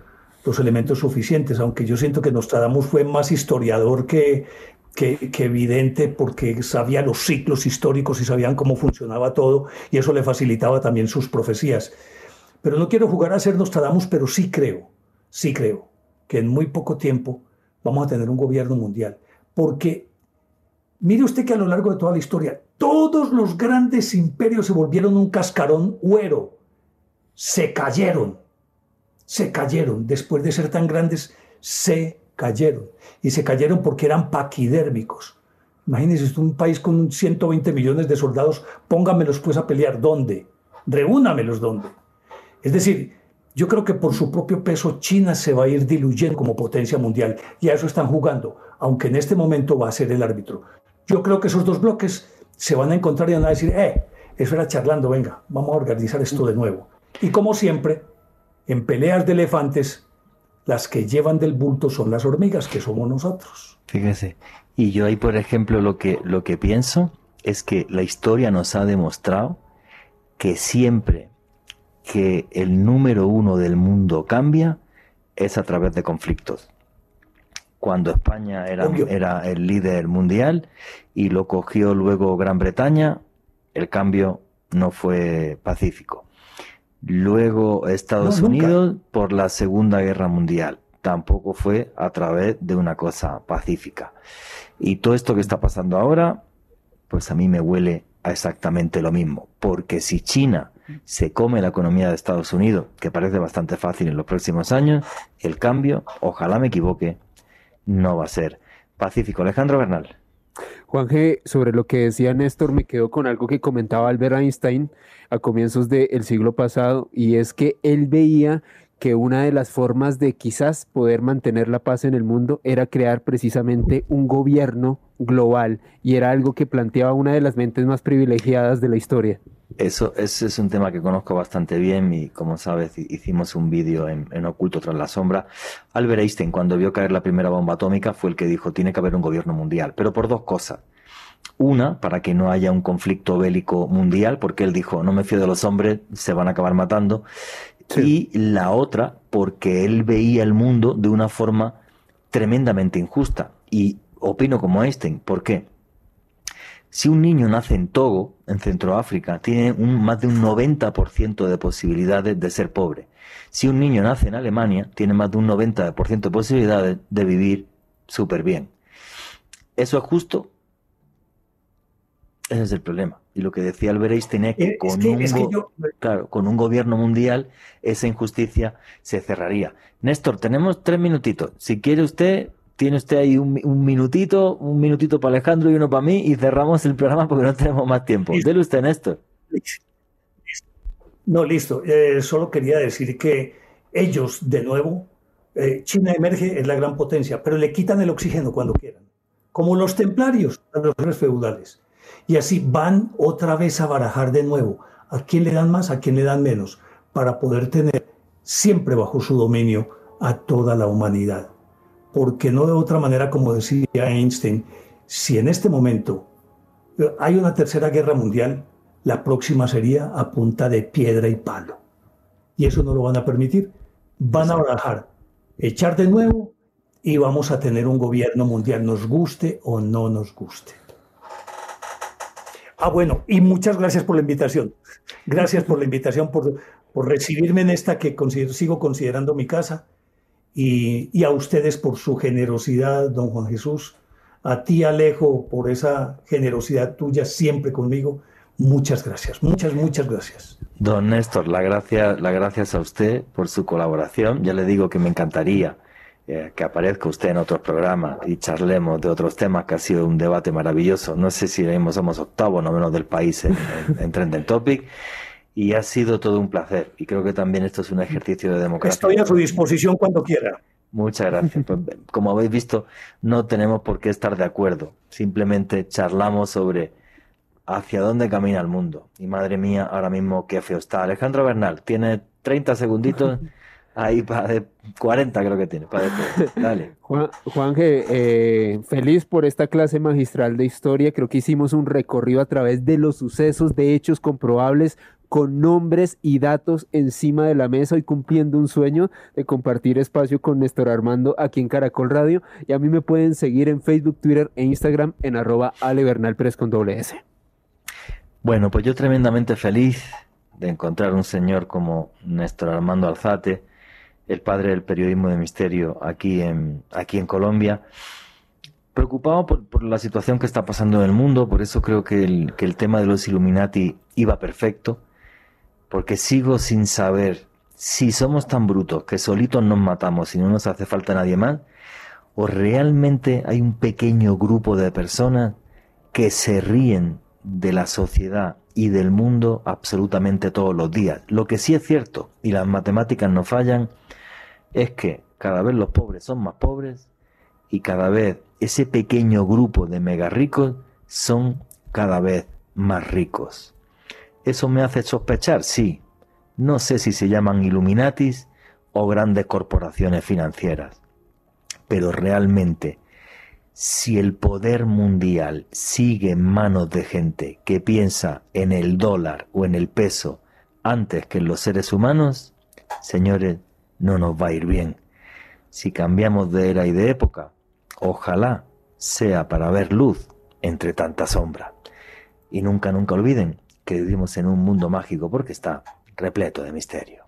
los elementos suficientes, aunque yo siento que Nostradamus fue más historiador que, que, evidente porque sabía los ciclos históricos y sabían cómo funcionaba todo y eso le facilitaba también sus profecías. Pero no quiero jugar a ser Nostradamus, pero sí creo, sí creo que en muy poco tiempo vamos a tener un gobierno mundial. Porque mire usted que a lo largo de toda la historia, todos los grandes imperios se volvieron un cascarón huero, se cayeron, se cayeron, después de ser tan grandes, se cayeron. Y se cayeron porque eran paquidérmicos. Imagínense un país con 120 millones de soldados, póngamelos pues a pelear. ¿Dónde? Reúnamelos dónde. Es decir, yo creo que por su propio peso China se va a ir diluyendo como potencia mundial y a eso están jugando, aunque en este momento va a ser el árbitro. Yo creo que esos dos bloques se van a encontrar y van a decir, eh, eso era charlando, venga, vamos a organizar esto de nuevo. Y como siempre, en peleas de elefantes, las que llevan del bulto son las hormigas, que somos nosotros. Fíjese, y yo ahí, por ejemplo, lo que, lo que pienso es que la historia nos ha demostrado que siempre que el número uno del mundo cambia es a través de conflictos. Cuando España era, era el líder mundial y lo cogió luego Gran Bretaña, el cambio no fue pacífico. Luego Estados Unidos por la Segunda Guerra Mundial. Tampoco fue a través de una cosa pacífica. Y todo esto que está pasando ahora, pues a mí me huele a exactamente lo mismo. Porque si China se come la economía de Estados Unidos, que parece bastante fácil en los próximos años, el cambio, ojalá me equivoque, no va a ser pacífico. Alejandro Bernal. Juan G., sobre lo que decía Néstor, me quedo con algo que comentaba Albert Einstein a comienzos del siglo pasado, y es que él veía que una de las formas de quizás poder mantener la paz en el mundo era crear precisamente un gobierno global, y era algo que planteaba una de las mentes más privilegiadas de la historia. Eso, es un tema que conozco bastante bien y como sabes hicimos un vídeo en, Oculto tras la sombra. Albert Einstein cuando vio caer la primera bomba atómica fue el que dijo tiene que haber un gobierno mundial, pero por dos cosas. Una, para que no haya un conflicto bélico mundial, porque él dijo no me fío de los hombres, se van a acabar matando. Y la otra, porque él veía el mundo de una forma tremendamente injusta. Y opino como Einstein. ¿Por qué? Si un niño nace en Togo, en Centroáfrica, tiene un, más de un 90% de posibilidades de ser pobre. Si un niño nace en Alemania, tiene más de un 90% de posibilidades de vivir súper bien. ¿Eso es justo? Ese es el problema. Y lo que decía Albert Einstein es que, eh, con, un con un gobierno mundial esa injusticia se cerraría. Néstor, tenemos tres minutitos. Si quiere usted, tiene usted ahí un, minutito, un minutito para Alejandro y uno para mí y cerramos el programa porque no tenemos más tiempo. Dele usted, Néstor. No, listo. Eh, solo quería decir que ellos, de nuevo, eh, China emerge, es la gran potencia, pero le quitan el oxígeno cuando quieran, como los templarios a los reyes feudales. Y así van otra vez a barajar de nuevo a quién le dan más, a quién le dan menos, para poder tener siempre bajo su dominio a toda la humanidad porque no de otra manera, como decía Einstein, si en este momento eh, hay una tercera guerra mundial, la próxima sería a punta de piedra y palo. Y eso no lo van a permitir. Van a bajar, echar de nuevo y vamos a tener un gobierno mundial, nos guste o no nos guste. Ah, bueno, y muchas gracias por la invitación. Gracias por la invitación, por, por recibirme en esta que sigo considerando mi casa y, a ustedes por su generosidad, don Juan Jesús, a ti Alejo por esa generosidad tuya siempre conmigo. Muchas gracias, muchas, muchas gracias. Don Néstor, la gracia, la gracias a usted por su colaboración. Ya le digo que me encantaría eh, que aparezca usted en otros programas y charlemos de otros temas, que ha sido un debate maravilloso. No sé si somos octavos, no menos del país en, en, Trending Topic. Y ha sido todo un placer. Y creo que también esto es un ejercicio de democracia. Estoy a su disposición cuando quiera. Muchas gracias. Pues, como habéis visto, no tenemos por qué estar de acuerdo. Simplemente charlamos sobre hacia dónde camina el mundo. Y madre mía, ahora mismo qué feo está. Alejandro Bernal, tiene 30 segunditos ahí para de 40 creo que tiene. Para Dale. Juan, Juanje, eh, feliz por esta clase magistral de historia. Creo que hicimos un recorrido a través de los sucesos, de hechos comprobables, con nombres y datos encima de la mesa y cumpliendo un sueño de compartir espacio con Néstor Armando aquí en Caracol Radio. Y a mí me pueden seguir en Facebook, Twitter e Instagram en arroba Ale con doble S. Bueno, pues yo tremendamente feliz de encontrar un señor como Néstor Armando Alzate, el padre del periodismo de misterio aquí en, aquí en Colombia. Preocupado por, la situación que está pasando en el mundo, por eso creo que el, que el tema de los Illuminati iba perfecto, porque sigo sin saber si somos tan brutos que solitos nos matamos y no nos hace falta nadie más, o realmente hay un pequeño grupo de personas que se ríen de la sociedad y del mundo absolutamente todos los días. Lo que sí es cierto, y las matemáticas no fallan, es que cada vez los pobres son más pobres y cada vez ese pequeño grupo de mega ricos son cada vez más ricos. ¿Eso me hace sospechar? Sí. No sé si se llaman Illuminatis o grandes corporaciones financieras. Pero realmente si el poder mundial sigue en manos de gente que piensa en el dólar o en el peso antes que en los seres humanos, señores, no nos va a ir bien. Si cambiamos de era y de época, ojalá sea para ver luz entre tanta sombra. Y nunca, nunca olviden que vivimos en un mundo mágico porque está repleto de misterio.